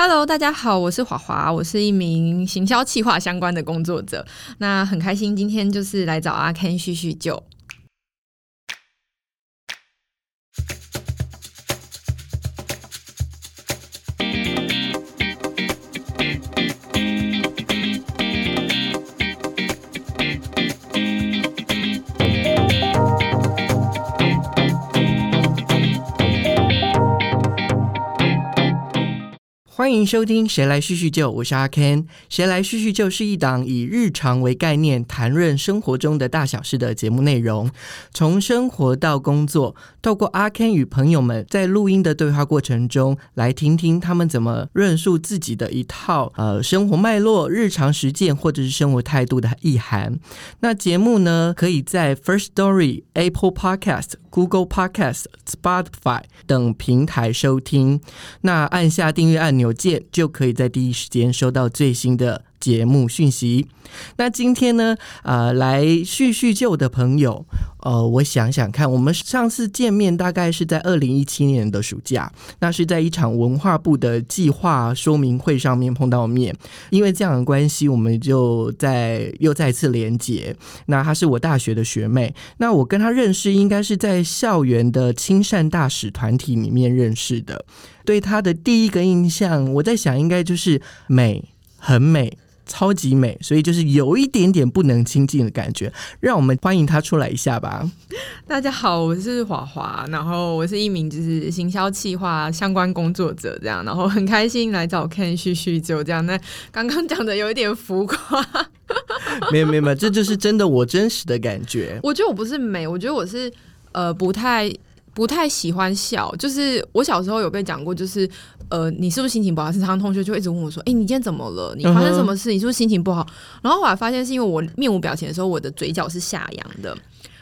Hello，大家好，我是华华，我是一名行销企划相关的工作者。那很开心，今天就是来找阿 Ken 叙叙旧。欢迎收听《谁来叙叙旧》，我是阿 Ken。《谁来叙叙旧》是一档以日常为概念，谈论生活中的大小事的节目内容。从生活到工作，透过阿 Ken 与朋友们在录音的对话过程中，来听听他们怎么论述自己的一套呃生活脉络、日常实践或者是生活态度的意涵。那节目呢，可以在 First Story、Apple Podcast、Google Podcast、Spotify 等平台收听。那按下订阅按钮。键就可以在第一时间收到最新的节目讯息。那今天呢，呃，来叙叙旧的朋友，呃，我想想看，我们上次见面大概是在二零一七年的暑假，那是在一场文化部的计划说明会上面碰到面。因为这样的关系，我们就在又再次连结。那她是我大学的学妹，那我跟她认识应该是在校园的亲善大使团体里面认识的。对她的第一个印象，我在想，应该就是美，很美。超级美，所以就是有一点点不能亲近的感觉。让我们欢迎他出来一下吧。大家好，我是华华，然后我是一名就是行销企划相关工作者，这样，然后很开心来找 Ken 叙叙旧，这样。那刚刚讲的有一点浮夸，没有没有没有，这就是真的我真实的感觉。我觉得我不是美，我觉得我是呃不太。不太喜欢笑，就是我小时候有被讲过，就是呃，你是不是心情不好？常常同学就一直问我说：“哎，你今天怎么了？你发生什么事？你是不是心情不好？”然后后来发现是因为我面无表情的时候，我的嘴角是下扬的，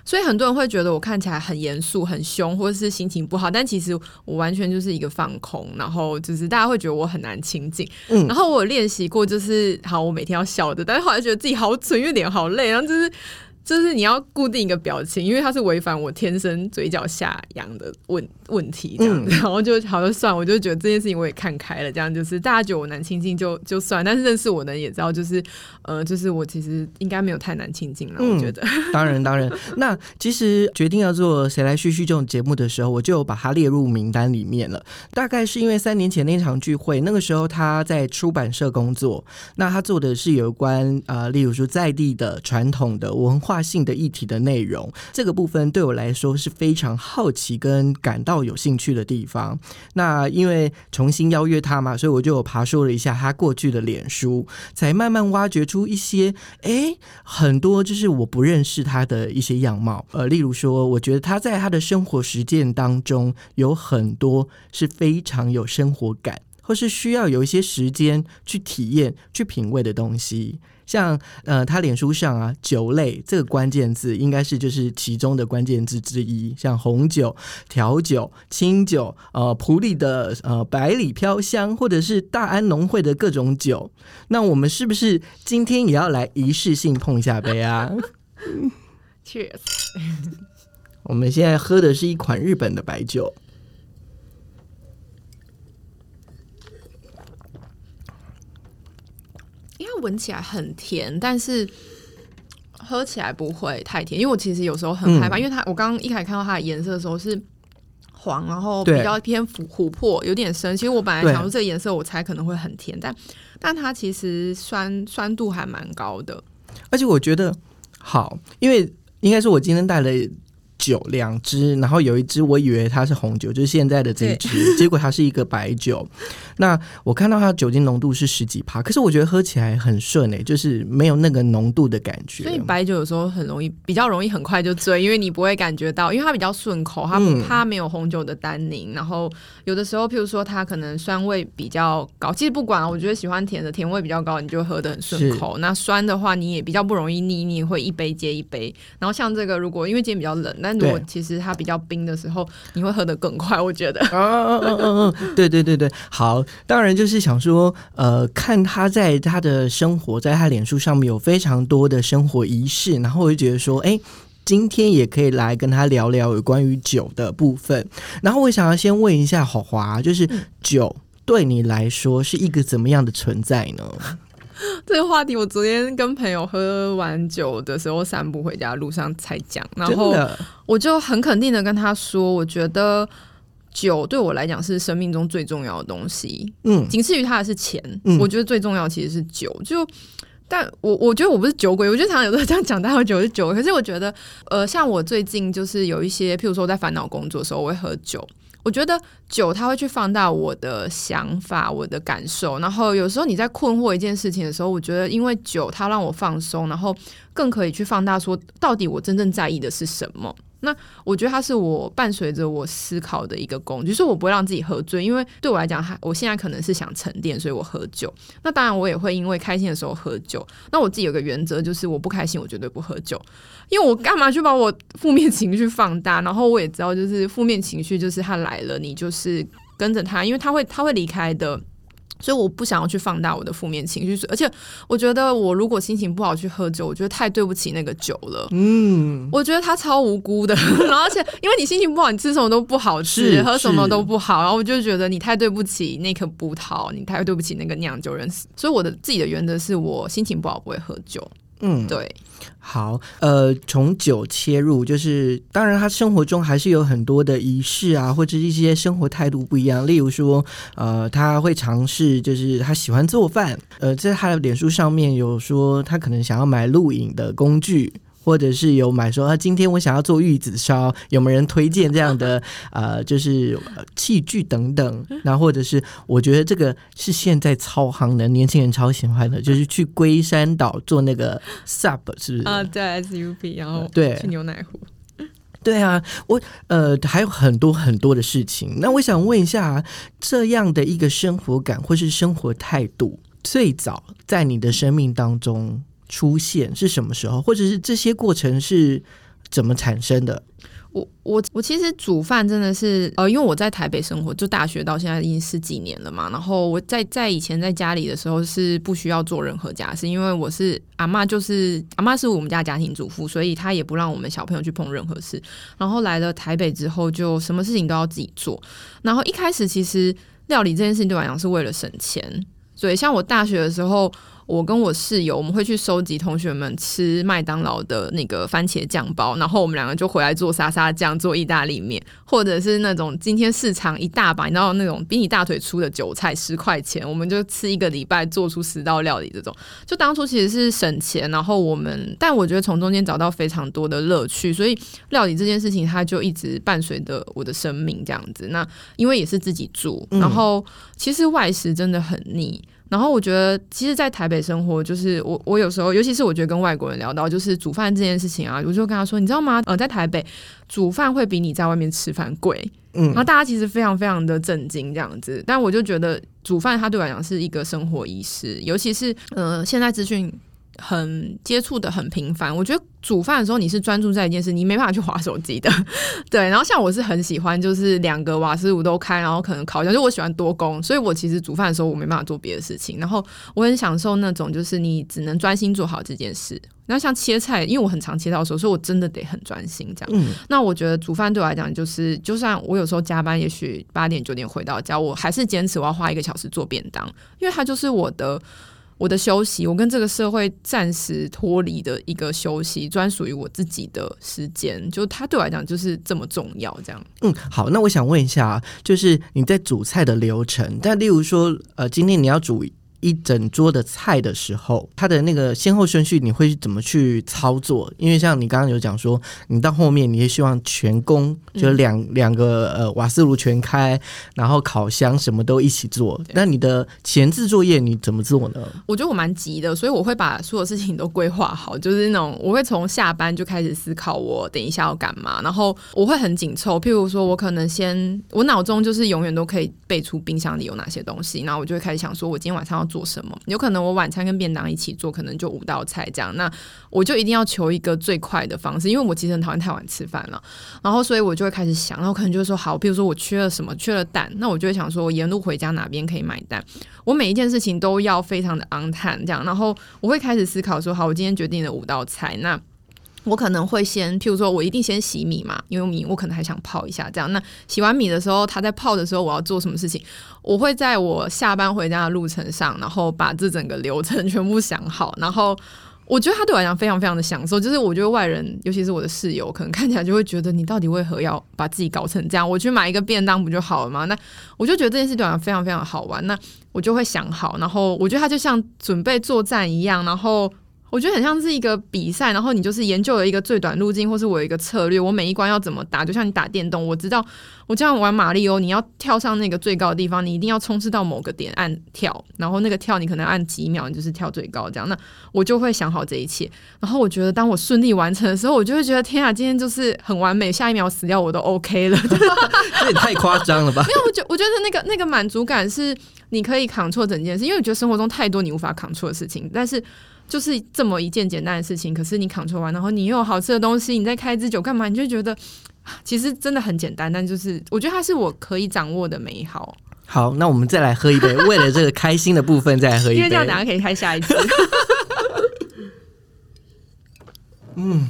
所以很多人会觉得我看起来很严肃、很凶，或者是心情不好。但其实我完全就是一个放空，然后就是大家会觉得我很难亲近。嗯，然后我练习过，就是好，我每天要笑的，但是后来觉得自己好蠢，因为脸好累，然后就是。就是你要固定一个表情，因为它是违反我天生嘴角下扬的问问题，这样，然后就好就算，我就觉得这件事情我也看开了，这样就是大家觉得我难亲近就就算，但是认识我的人也知道，就是呃，就是我其实应该没有太难亲近了，我觉得。当然当然，那其实决定要做谁来叙叙这种节目的时候，我就把它列入名单里面了。大概是因为三年前那场聚会，那个时候他在出版社工作，那他做的是有关呃，例如说在地的传统的文化。性的议题的内容，这个部分对我来说是非常好奇跟感到有兴趣的地方。那因为重新邀约他嘛，所以我就爬说了一下他过去的脸书，才慢慢挖掘出一些，哎，很多就是我不认识他的一些样貌。呃，例如说，我觉得他在他的生活实践当中有很多是非常有生活感，或是需要有一些时间去体验、去品味的东西。像呃，他脸书上啊，酒类这个关键字应该是就是其中的关键字之一。像红酒、调酒、清酒，呃，普里的呃百里飘香，或者是大安农会的各种酒。那我们是不是今天也要来仪式性碰一下杯啊？Cheers！我们现在喝的是一款日本的白酒。闻起来很甜，但是喝起来不会太甜。因为我其实有时候很害怕，因为它我刚刚一开始看到它的颜色的时候是黄，然后比较偏琥琥珀，有点深。其实我本来想说这个颜色我猜可能会很甜，但但它其实酸酸度还蛮高的。而且我觉得好，因为应该是我今天带了。酒两支，然后有一支我以为它是红酒，就是现在的这一支，结果它是一个白酒。那我看到它的酒精浓度是十几帕，可是我觉得喝起来很顺诶，就是没有那个浓度的感觉。所以白酒有时候很容易，比较容易很快就醉，因为你不会感觉到，因为它比较顺口，它它没有红酒的单宁。然后有的时候，譬如说它可能酸味比较高，其实不管，我觉得喜欢甜的，甜味比较高，你就喝的很顺口。那酸的话，你也比较不容易腻，你会一杯接一杯。然后像这个，如果因为今天比较冷。但如果其实它比较冰的时候，你会喝得更快，我觉得。嗯嗯嗯嗯，对对对对，好，当然就是想说，呃，看他在他的生活，在他脸书上面有非常多的生活仪式，然后我就觉得说，哎，今天也可以来跟他聊聊有关于酒的部分。然后我想要先问一下华华，就是酒对你来说是一个怎么样的存在呢？这个话题我昨天跟朋友喝完酒的时候散步回家路上才讲，然后我就很肯定的跟他说，我觉得酒对我来讲是生命中最重要的东西，嗯，仅次于它的是钱，我觉得最重要其实是酒。就，但我我觉得我不是酒鬼，我觉得常常有时候这样讲，大家酒是酒，可是我觉得，呃，像我最近就是有一些，譬如说我在烦恼工作的时候，我会喝酒。我觉得酒它会去放大我的想法、我的感受，然后有时候你在困惑一件事情的时候，我觉得因为酒它让我放松，然后更可以去放大说到底我真正在意的是什么。那我觉得它是我伴随着我思考的一个工具，就是我不会让自己喝醉，因为对我来讲，还我现在可能是想沉淀，所以我喝酒。那当然，我也会因为开心的时候喝酒。那我自己有个原则，就是我不开心，我绝对不喝酒，因为我干嘛去把我负面情绪放大？然后我也知道，就是负面情绪就是它来了，你就是跟着它，因为它会它会离开的。所以我不想要去放大我的负面情绪，而且我觉得我如果心情不好去喝酒，我觉得太对不起那个酒了。嗯，我觉得他超无辜的，然后而且因为你心情不好，你吃什么都不好吃，喝什么都不好，然后我就觉得你太对不起那颗葡萄，你太对不起那个酿酒人。所以我的自己的原则是我心情不好不会喝酒。嗯，对。好，呃，从酒切入，就是当然，他生活中还是有很多的仪式啊，或者一些生活态度不一样。例如说，呃，他会尝试，就是他喜欢做饭。呃，在他的脸书上面有说，他可能想要买录影的工具。或者是有买说啊，今天我想要做玉子烧，有没有人推荐这样的 呃，就是器具等等？那或者是我觉得这个是现在超行的年轻人超喜欢的，就是去龟山岛做那个 sub，是不是？啊，对，SUP，然后对去牛奶湖。对啊，我呃还有很多很多的事情。那我想问一下，这样的一个生活感或是生活态度，最早在你的生命当中？出现是什么时候，或者是这些过程是怎么产生的？我我我其实煮饭真的是呃，因为我在台北生活，就大学到现在已经十几年了嘛。然后我在在以前在家里的时候是不需要做任何家事，因为我是阿妈，就是阿妈是我们家家庭主妇，所以她也不让我们小朋友去碰任何事。然后来了台北之后，就什么事情都要自己做。然后一开始其实料理这件事情对我来讲是为了省钱，所以像我大学的时候。我跟我室友，我们会去收集同学们吃麦当劳的那个番茄酱包，然后我们两个就回来做沙沙酱，做意大利面，或者是那种今天市场一大把，你知道那种比你大腿粗的韭菜十块钱，我们就吃一个礼拜，做出十道料理。这种就当初其实是省钱，然后我们，但我觉得从中间找到非常多的乐趣，所以料理这件事情它就一直伴随着我的生命这样子。那因为也是自己住，然后其实外食真的很腻。然后我觉得，其实，在台北生活，就是我我有时候，尤其是我觉得跟外国人聊到，就是煮饭这件事情啊，我就跟他说，你知道吗？呃，在台北煮饭会比你在外面吃饭贵。嗯，然后大家其实非常非常的震惊这样子，但我就觉得煮饭它对我来讲是一个生活仪式，尤其是呃，现在资讯。很接触的很频繁，我觉得煮饭的时候你是专注在一件事，你没办法去划手机的。对，然后像我是很喜欢，就是两个瓦斯炉都开，然后可能烤箱，就我喜欢多工，所以我其实煮饭的时候我没办法做别的事情，然后我很享受那种就是你只能专心做好这件事。然后像切菜，因为我很常切到手，所以我真的得很专心这样。嗯，那我觉得煮饭对我来讲，就是就算我有时候加班，也许八点九点回到家，我还是坚持我要花一个小时做便当，因为它就是我的。我的休息，我跟这个社会暂时脱离的一个休息，专属于我自己的时间，就它对我来讲就是这么重要。这样，嗯，好，那我想问一下，就是你在煮菜的流程，但例如说，呃，今天你要煮。一整桌的菜的时候，它的那个先后顺序你会怎么去操作？因为像你刚刚有讲说，你到后面你也希望全工，就两两个呃瓦斯炉全开，然后烤箱什么都一起做。那你的前置作业你怎么做呢？我觉得我蛮急的，所以我会把所有事情都规划好，就是那种我会从下班就开始思考我等一下要干嘛，然后我会很紧凑。譬如说我可能先我脑中就是永远都可以背出冰箱里有哪些东西，然后我就会开始想说，我今天晚上要。做什么？有可能我晚餐跟便当一起做，可能就五道菜这样。那我就一定要求一个最快的方式，因为我其实很讨厌太晚吃饭了。然后，所以我就会开始想，然后可能就会说，好，比如说我缺了什么，缺了蛋，那我就会想说，我沿路回家哪边可以买蛋？我每一件事情都要非常的昂叹这样。然后我会开始思考说，好，我今天决定了五道菜，那我可能会先，譬如说我一定先洗米嘛，因为米我可能还想泡一下，这样。那洗完米的时候，它在泡的时候，我要做什么事情？我会在我下班回家的路程上，然后把这整个流程全部想好，然后。我觉得他对我来讲非常非常的享受，就是我觉得外人，尤其是我的室友，可能看起来就会觉得你到底为何要把自己搞成这样？我去买一个便当不就好了吗？那我就觉得这件事对我来讲非常非常好玩，那我就会想好，然后我觉得他就像准备作战一样，然后。我觉得很像是一个比赛，然后你就是研究了一个最短路径，或是我有一个策略，我每一关要怎么打，就像你打电动，我知道我这样玩马里奥，你要跳上那个最高的地方，你一定要冲刺到某个点按跳，然后那个跳你可能按几秒，你就是跳最高这样。那我就会想好这一切，然后我觉得当我顺利完成的时候，我就会觉得天啊，今天就是很完美，下一秒死掉我都 OK 了。这也太夸张了吧？没有，我觉我觉得那个那个满足感是你可以扛错整件事，因为我觉得生活中太多你无法扛错的事情，但是。就是这么一件简单的事情，可是你 control 完，然后你又有好吃的东西，你再开一支酒干嘛？你就觉得 其实真的很简单，但就是我觉得它是我可以掌握的美好。好，那我们再来喝一杯，为了这个开心的部分再来喝一杯，因为这样大家可以开下一次。嗯，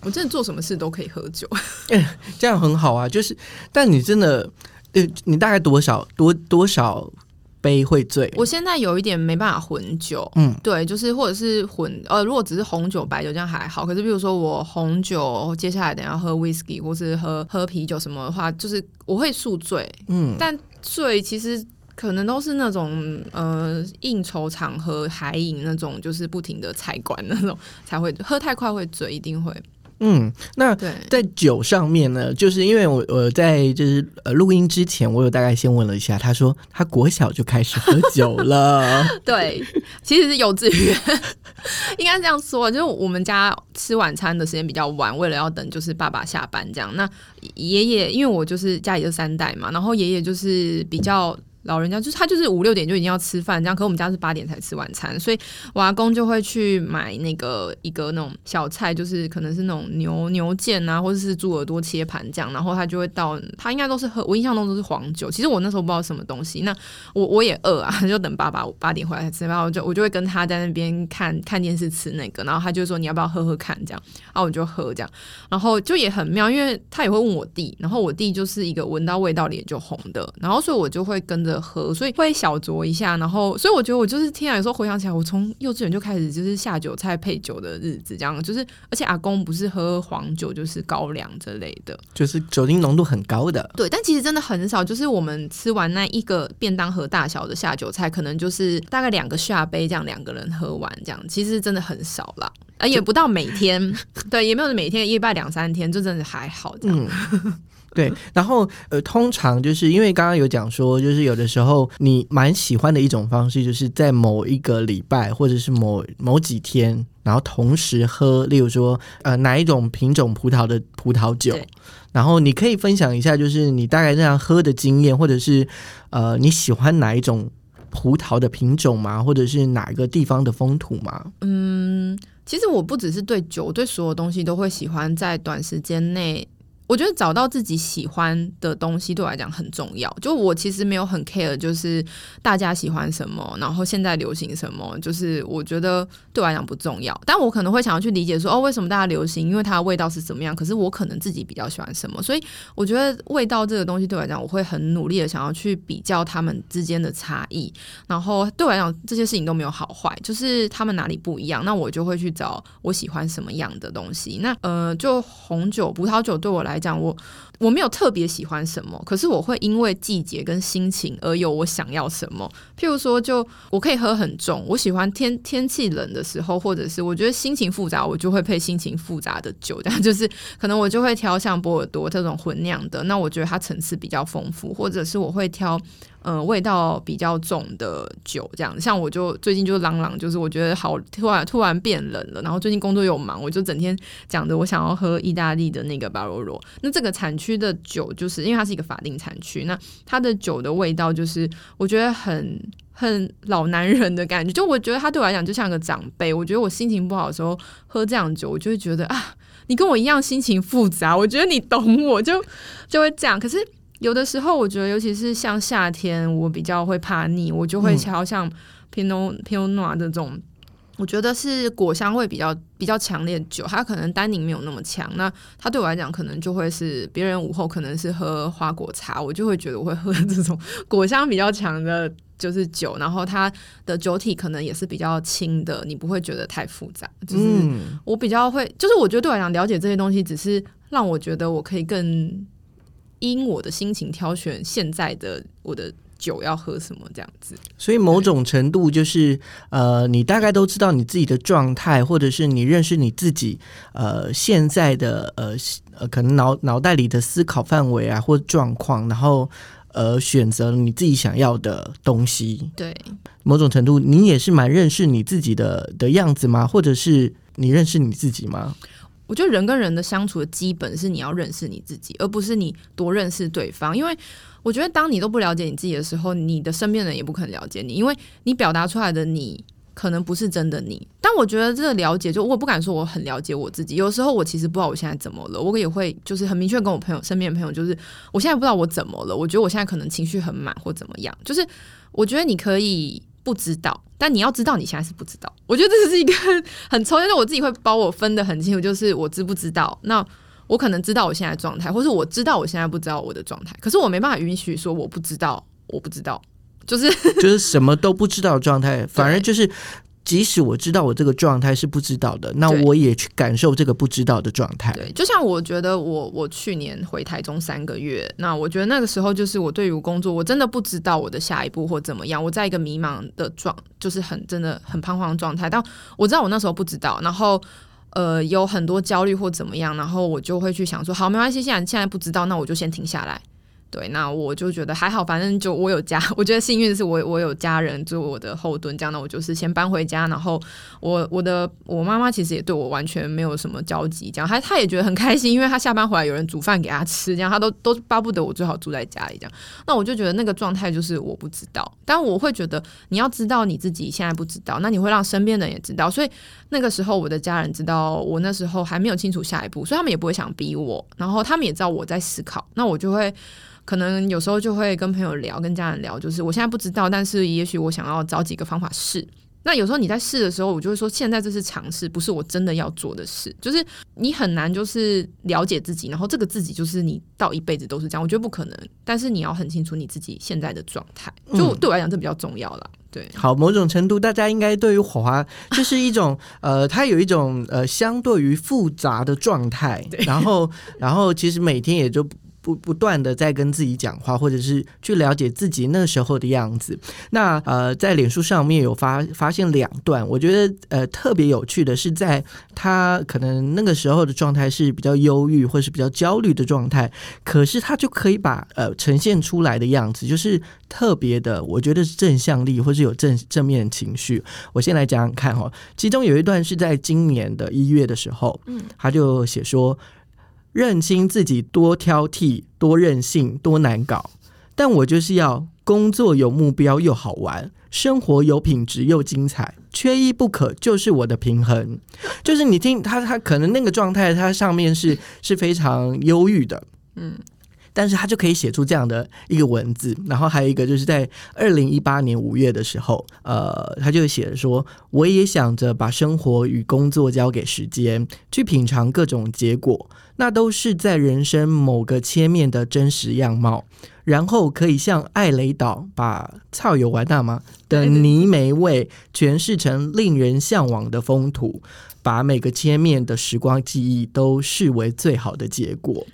我真的做什么事都可以喝酒，这样很好啊。就是，但你真的，呃，你大概多少多多少？杯会醉，我现在有一点没办法混酒，嗯，对，就是或者是混，呃，如果只是红酒、白酒这样还好，可是比如说我红酒，接下来等下喝 whisky 或是喝喝啤酒什么的话，就是我会宿醉，嗯，但醉其实可能都是那种呃应酬场合海饮那种，就是不停的菜馆那种才会喝太快会醉，一定会。嗯，那在酒上面呢，就是因为我我在就是呃录音之前，我有大概先问了一下，他说他国小就开始喝酒了。对，其实是幼稚园，应该这样说，就是我们家吃晚餐的时间比较晚，为了要等就是爸爸下班这样。那爷爷因为我就是家里就三代嘛，然后爷爷就是比较。老人家就是他，就是五六点就已经要吃饭这样，可我们家是八点才吃晚餐，所以我阿公就会去买那个一个那种小菜，就是可能是那种牛牛腱啊，或者是猪耳朵切盘这样，然后他就会到，他应该都是喝，我印象中都是黄酒。其实我那时候不知道什么东西，那我我也饿啊，就等爸爸八点回来才吃饭，我就我就会跟他在那边看看电视吃那个，然后他就说你要不要喝喝看这样，然后我就喝这样，然后就也很妙，因为他也会问我弟，然后我弟就是一个闻到味道脸就红的，然后所以我就会跟。喝，所以会小酌一下，然后，所以我觉得我就是天啊，有时候回想起来，我从幼稚园就开始就是下酒菜配酒的日子，这样就是，而且阿公不是喝黄酒就是高粱之类的，就是酒精浓度很高的。对，但其实真的很少，就是我们吃完那一个便当盒大小的下酒菜，可能就是大概两个下杯这样，两个人喝完这样，其实真的很少了，啊，也不到每天，对，也没有每天一拜两三天，就真的还好这样。对，然后呃，通常就是因为刚刚有讲说，就是有的时候你蛮喜欢的一种方式，就是在某一个礼拜或者是某某几天，然后同时喝，例如说呃哪一种品种葡萄的葡萄酒，然后你可以分享一下，就是你大概这样喝的经验，或者是呃你喜欢哪一种葡萄的品种吗？或者是哪个地方的风土吗？嗯，其实我不只是对酒，对所有东西都会喜欢在短时间内。我觉得找到自己喜欢的东西对我来讲很重要。就我其实没有很 care，就是大家喜欢什么，然后现在流行什么，就是我觉得对我来讲不重要。但我可能会想要去理解说，哦，为什么大家流行？因为它的味道是怎么样？可是我可能自己比较喜欢什么，所以我觉得味道这个东西对我来讲，我会很努力的想要去比较他们之间的差异。然后对我来讲，这些事情都没有好坏，就是他们哪里不一样，那我就会去找我喜欢什么样的东西。那呃，就红酒、葡萄酒对我来。讲我我没有特别喜欢什么，可是我会因为季节跟心情而有我想要什么。譬如说，就我可以喝很重，我喜欢天天气冷的时候，或者是我觉得心情复杂，我就会配心情复杂的酒。这样就是可能我就会挑像波尔多这种混酿的，那我觉得它层次比较丰富，或者是我会挑。嗯，味道比较重的酒，这样像我就最近就朗朗，就是我觉得好突然突然变冷了，然后最近工作又忙，我就整天讲着我想要喝意大利的那个巴罗罗。那这个产区的酒，就是因为它是一个法定产区，那它的酒的味道就是我觉得很很老男人的感觉，就我觉得他对我来讲就像个长辈。我觉得我心情不好的时候喝这样酒，我就会觉得啊，你跟我一样心情复杂，我觉得你懂我，就就会这样。可是。有的时候，我觉得，尤其是像夏天，我比较会怕腻，我就会挑像 Pinot Pinot Noir 这种我觉得是果香味比较比较强烈的酒，它可能单宁没有那么强。那它对我来讲，可能就会是别人午后可能是喝花果茶，我就会觉得我会喝 这种果香比较强的，就是酒。然后它的酒体可能也是比较轻的，你不会觉得太复杂。就是我比较会，就是我觉得对我来讲，了解这些东西，只是让我觉得我可以更因我的心情挑选现在的我的。酒要喝什么这样子，所以某种程度就是呃，你大概都知道你自己的状态，或者是你认识你自己呃现在的呃呃可能脑脑袋里的思考范围啊或状况，然后呃选择你自己想要的东西。对，某种程度你也是蛮认识你自己的的样子吗？或者是你认识你自己吗？我觉得人跟人的相处的基本是你要认识你自己，而不是你多认识对方，因为。我觉得，当你都不了解你自己的时候，你的身边人也不可能了解你，因为你表达出来的你可能不是真的你。但我觉得这个了解，就我不敢说我很了解我自己。有时候我其实不知道我现在怎么了，我也会就是很明确跟我朋友身边的朋友，就是我现在不知道我怎么了。我觉得我现在可能情绪很满或怎么样。就是我觉得你可以不知道，但你要知道你现在是不知道。我觉得这是一个很抽象，就我自己会把我分的很清楚，就是我知不知道那。我可能知道我现在状态，或是我知道我现在不知道我的状态，可是我没办法允许说我不知道，我不知道，就是就是什么都不知道的状态，反而就是即使我知道我这个状态是不知道的，那我也去感受这个不知道的状态。对，就像我觉得我我去年回台中三个月，那我觉得那个时候就是我对于工作我真的不知道我的下一步或怎么样，我在一个迷茫的状，就是很真的很彷徨的状态，但我知道我那时候不知道，然后。呃，有很多焦虑或怎么样，然后我就会去想说，好，没关系，现在现在不知道，那我就先停下来。对，那我就觉得还好，反正就我有家，我觉得幸运的是我我有家人做我的后盾，这样呢我就是先搬回家，然后我我的我妈妈其实也对我完全没有什么交集，这样她她也觉得很开心，因为她下班回来有人煮饭给她吃，这样她都都巴不得我最好住在家里这样。那我就觉得那个状态就是我不知道，但我会觉得你要知道你自己现在不知道，那你会让身边人也知道，所以那个时候我的家人知道我那时候还没有清楚下一步，所以他们也不会想逼我，然后他们也知道我在思考，那我就会。可能有时候就会跟朋友聊，跟家人聊，就是我现在不知道，但是也许我想要找几个方法试。那有时候你在试的时候，我就会说，现在这是尝试，不是我真的要做的事。就是你很难就是了解自己，然后这个自己就是你到一辈子都是这样，我觉得不可能。但是你要很清楚你自己现在的状态，就对我来讲这比较重要了。对，好，某种程度大家应该对于火花就是一种呃，它有一种呃相对于复杂的状态，然后然后其实每天也就。不不断的在跟自己讲话，或者是去了解自己那时候的样子。那呃，在脸书上面有发发现两段，我觉得呃特别有趣的是，在他可能那个时候的状态是比较忧郁或是比较焦虑的状态，可是他就可以把呃呈现出来的样子，就是特别的，我觉得是正向力或是有正正面情绪。我先来讲讲看哈，其中有一段是在今年的一月的时候，嗯，他就写说。认清自己多挑剔、多任性、多难搞，但我就是要工作有目标又好玩，生活有品质又精彩，缺一不可就是我的平衡。就是你听他，他可能那个状态，他上面是是非常忧郁的，嗯。但是他就可以写出这样的一个文字，然后还有一个就是在二零一八年五月的时候，呃，他就写说，我也想着把生活与工作交给时间，去品尝各种结果，那都是在人生某个切面的真实样貌，然后可以像艾雷岛把草有完大吗的泥煤味诠释成令人向往的风土，把每个切面的时光记忆都视为最好的结果。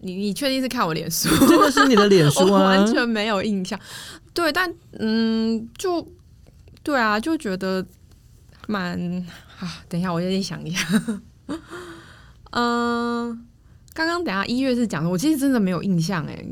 你你确定是看我脸书？真的是你的脸书啊？完全没有印象。对，但嗯，就对啊，就觉得蛮啊。等一下，我先想一下。嗯，刚刚等下一月是讲的，我其实真的没有印象哎。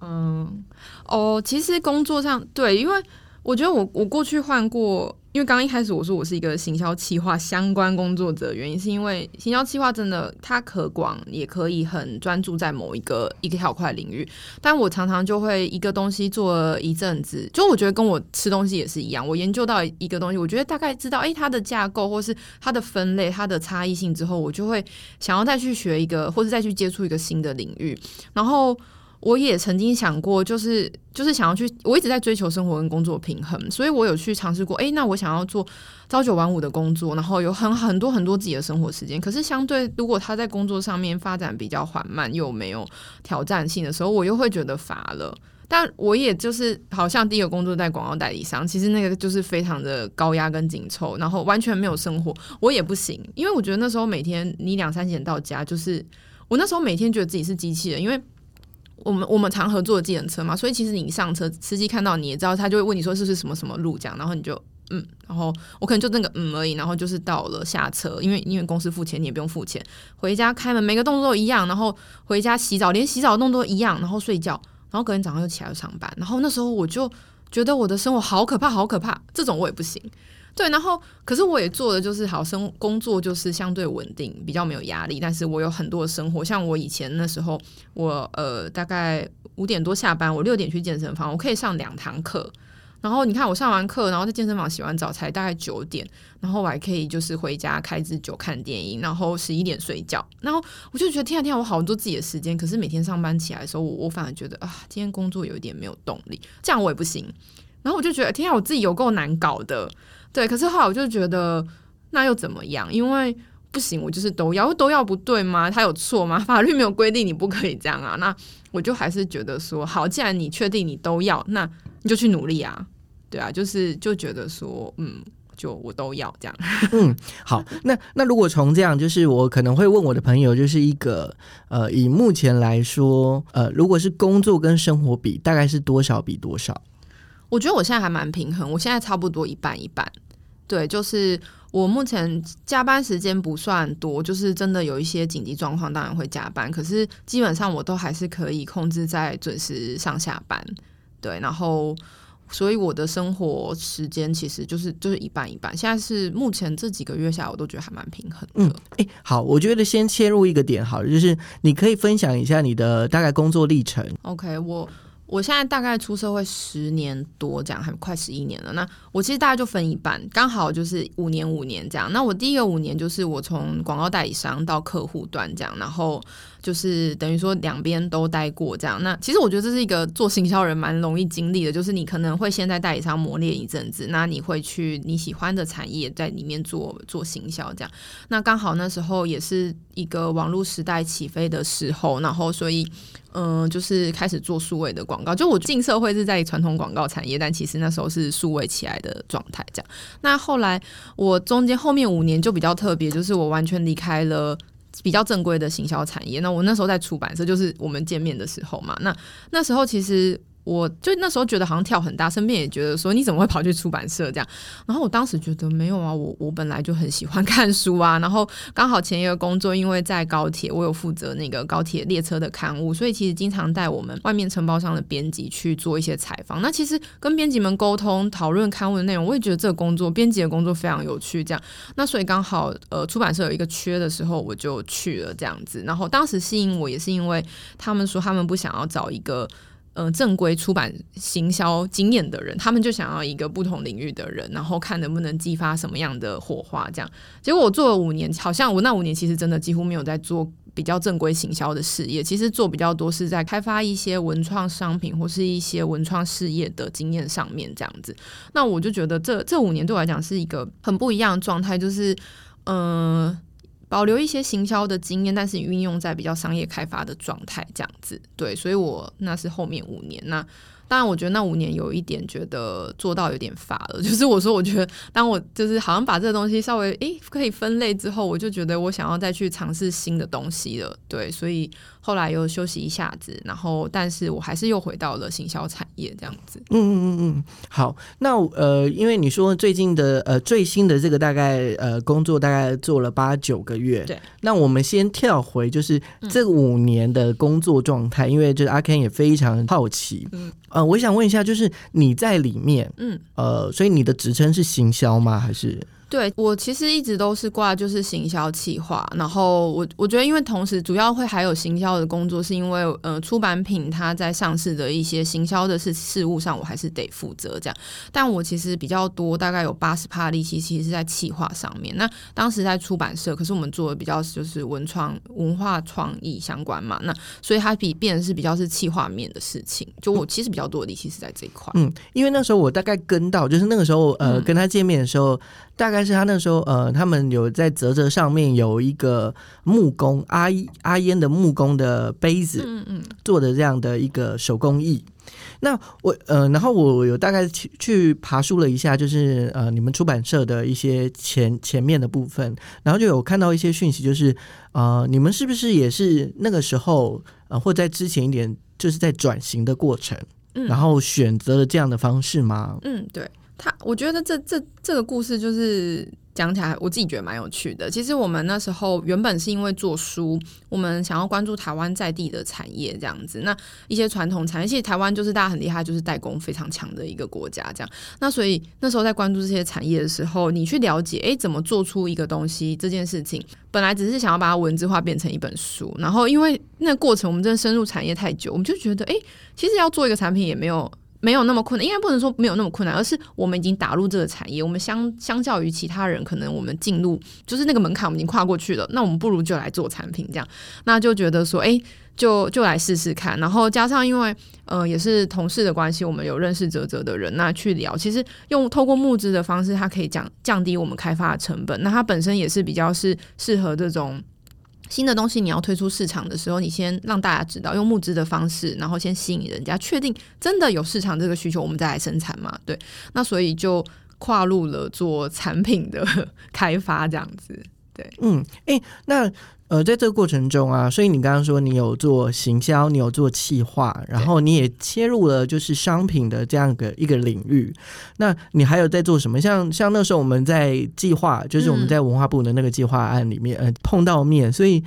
嗯，哦，其实工作上对，因为我觉得我我过去换过。因为刚一开始我说我是一个行销企划相关工作者，原因是因为行销企划真的它可广，也可以很专注在某一个一个小块领域。但我常常就会一个东西做一阵子，就我觉得跟我吃东西也是一样，我研究到一个东西，我觉得大概知道哎它的架构或是它的分类、它的差异性之后，我就会想要再去学一个，或是再去接触一个新的领域，然后。我也曾经想过，就是就是想要去，我一直在追求生活跟工作平衡，所以我有去尝试过。诶，那我想要做朝九晚五的工作，然后有很很多很多自己的生活时间。可是相对，如果他在工作上面发展比较缓慢，又没有挑战性的时候，我又会觉得乏了。但我也就是好像第一个工作在广告代理商，其实那个就是非常的高压跟紧凑，然后完全没有生活，我也不行，因为我觉得那时候每天你两三点到家，就是我那时候每天觉得自己是机器人，因为我们我们常合作的计程车嘛，所以其实你上车，司机看到你也知道，他就会问你说是不是什么什么路这样，然后你就嗯，然后我可能就那个嗯而已，然后就是到了下车，因为因为公司付钱，你也不用付钱，回家开门每个动作都一样，然后回家洗澡连洗澡动作都一样，然后睡觉。然后隔天早上又起来上班，然后那时候我就觉得我的生活好可怕，好可怕，这种我也不行。对，然后可是我也做的就是好生工作，就是相对稳定，比较没有压力。但是我有很多的生活，像我以前那时候，我呃大概五点多下班，我六点去健身房，我可以上两堂课。然后你看，我上完课，然后在健身房洗完澡，才大概九点，然后我还可以就是回家开支酒看电影，然后十一点睡觉。然后我就觉得天啊天啊，我好多自己的时间。可是每天上班起来的时候，我我反而觉得啊，今天工作有一点没有动力，这样我也不行。然后我就觉得天啊，我自己有够难搞的。对，可是后来我就觉得那又怎么样？因为不行，我就是都要都要不对吗？他有错吗？法律没有规定你不可以这样啊。那我就还是觉得说，好，既然你确定你都要，那你就去努力啊。对啊，就是就觉得说，嗯，就我都要这样。嗯，好，那那如果从这样，就是我可能会问我的朋友，就是一个呃，以目前来说，呃，如果是工作跟生活比，大概是多少比多少？我觉得我现在还蛮平衡，我现在差不多一半一半。对，就是我目前加班时间不算多，就是真的有一些紧急状况，当然会加班，可是基本上我都还是可以控制在准时上下班。对，然后。所以我的生活时间其实就是就是一半一半，现在是目前这几个月下来，我都觉得还蛮平衡的。嗯，哎，好，我觉得先切入一个点，好了，就是你可以分享一下你的大概工作历程。OK，我。我现在大概出社会十年多，这样还快十一年了。那我其实大概就分一半，刚好就是五年五年这样。那我第一个五年就是我从广告代理商到客户端这样，然后就是等于说两边都待过这样。那其实我觉得这是一个做行销人蛮容易经历的，就是你可能会先在代理商磨练一阵子，那你会去你喜欢的产业在里面做做行销这样。那刚好那时候也是一个网络时代起飞的时候，然后所以。嗯，就是开始做数位的广告。就我进社会是在传统广告产业，但其实那时候是数位起来的状态。这样，那后来我中间后面五年就比较特别，就是我完全离开了比较正规的行销产业。那我那时候在出版社，就是我们见面的时候嘛。那那时候其实。我就那时候觉得好像跳很大，身边也觉得说你怎么会跑去出版社这样？然后我当时觉得没有啊，我我本来就很喜欢 看书啊。然后刚好前一个工作因为在高铁，我有负责那个高铁列车的刊物，所以其实经常带我们外面承包商的编辑去做一些采访。那其实跟编辑们沟通讨论刊物的内容，我也觉得这个工作编辑的工作非常有趣。这样，那所以刚好呃出版社有一个缺的时候，我就去了这样子。然后当时吸引我也是因为他们说他们不想要找一个。呃，正规出版行销经验的人，他们就想要一个不同领域的人，然后看能不能激发什么样的火花。这样，结果我做了五年，好像我那五年其实真的几乎没有在做比较正规行销的事业，其实做比较多是在开发一些文创商品或是一些文创事业的经验上面这样子。那我就觉得这这五年对我来讲是一个很不一样的状态，就是嗯。保留一些行销的经验，但是运用在比较商业开发的状态，这样子对，所以我那是后面五年那。当然，我觉得那五年有一点觉得做到有点乏了。就是我说，我觉得当我就是好像把这个东西稍微诶可以分类之后，我就觉得我想要再去尝试新的东西了。对，所以后来又休息一下子，然后但是我还是又回到了行销产业这样子。嗯嗯嗯嗯，好，那呃，因为你说最近的呃最新的这个大概呃工作大概做了八九个月，对。那我们先跳回就是这五年的工作状态，因为就是阿 Ken 也非常好奇，嗯。呃，我想问一下，就是你在里面，嗯，呃，所以你的职称是行销吗？还是？对我其实一直都是挂就是行销企划，然后我我觉得因为同时主要会还有行销的工作，是因为呃出版品它在上市的一些行销的事事务上，我还是得负责这样。但我其实比较多，大概有八十趴力气，其实是在企划上面。那当时在出版社，可是我们做的比较就是文创文化创意相关嘛，那所以它比变的是比较是企划面的事情。就我其实比较多的力气是在这一块。嗯，因为那时候我大概跟到，就是那个时候呃跟他见面的时候。大概是他那时候，呃，他们有在泽泽上面有一个木工阿阿烟的木工的杯子，嗯嗯，做的这样的一个手工艺。那我呃，然后我有大概去去爬书了一下，就是呃，你们出版社的一些前前面的部分，然后就有看到一些讯息，就是呃，你们是不是也是那个时候呃，或在之前一点，就是在转型的过程，然后选择了这样的方式吗？嗯，对。他我觉得这这这个故事就是讲起来，我自己觉得蛮有趣的。其实我们那时候原本是因为做书，我们想要关注台湾在地的产业这样子。那一些传统产业，其实台湾就是大家很厉害，就是代工非常强的一个国家。这样，那所以那时候在关注这些产业的时候，你去了解，哎，怎么做出一个东西这件事情，本来只是想要把它文字化变成一本书。然后因为那过程我们真的深入产业太久，我们就觉得，哎，其实要做一个产品也没有。没有那么困难，应该不能说没有那么困难，而是我们已经打入这个产业。我们相相较于其他人，可能我们进入就是那个门槛，我们已经跨过去了。那我们不如就来做产品，这样，那就觉得说，哎，就就来试试看。然后加上因为呃也是同事的关系，我们有认识泽泽的人，那去聊，其实用透过募资的方式，它可以降降低我们开发的成本。那它本身也是比较是适合这种。新的东西你要推出市场的时候，你先让大家知道，用募资的方式，然后先吸引人家，确定真的有市场这个需求，我们再来生产嘛？对，那所以就跨入了做产品的开发这样子。对，嗯，哎，那。呃，在这个过程中啊，所以你刚刚说你有做行销，你有做企划，然后你也切入了就是商品的这样的一个领域。那你还有在做什么？像像那时候我们在计划，就是我们在文化部的那个计划案里面，呃，碰到面，所以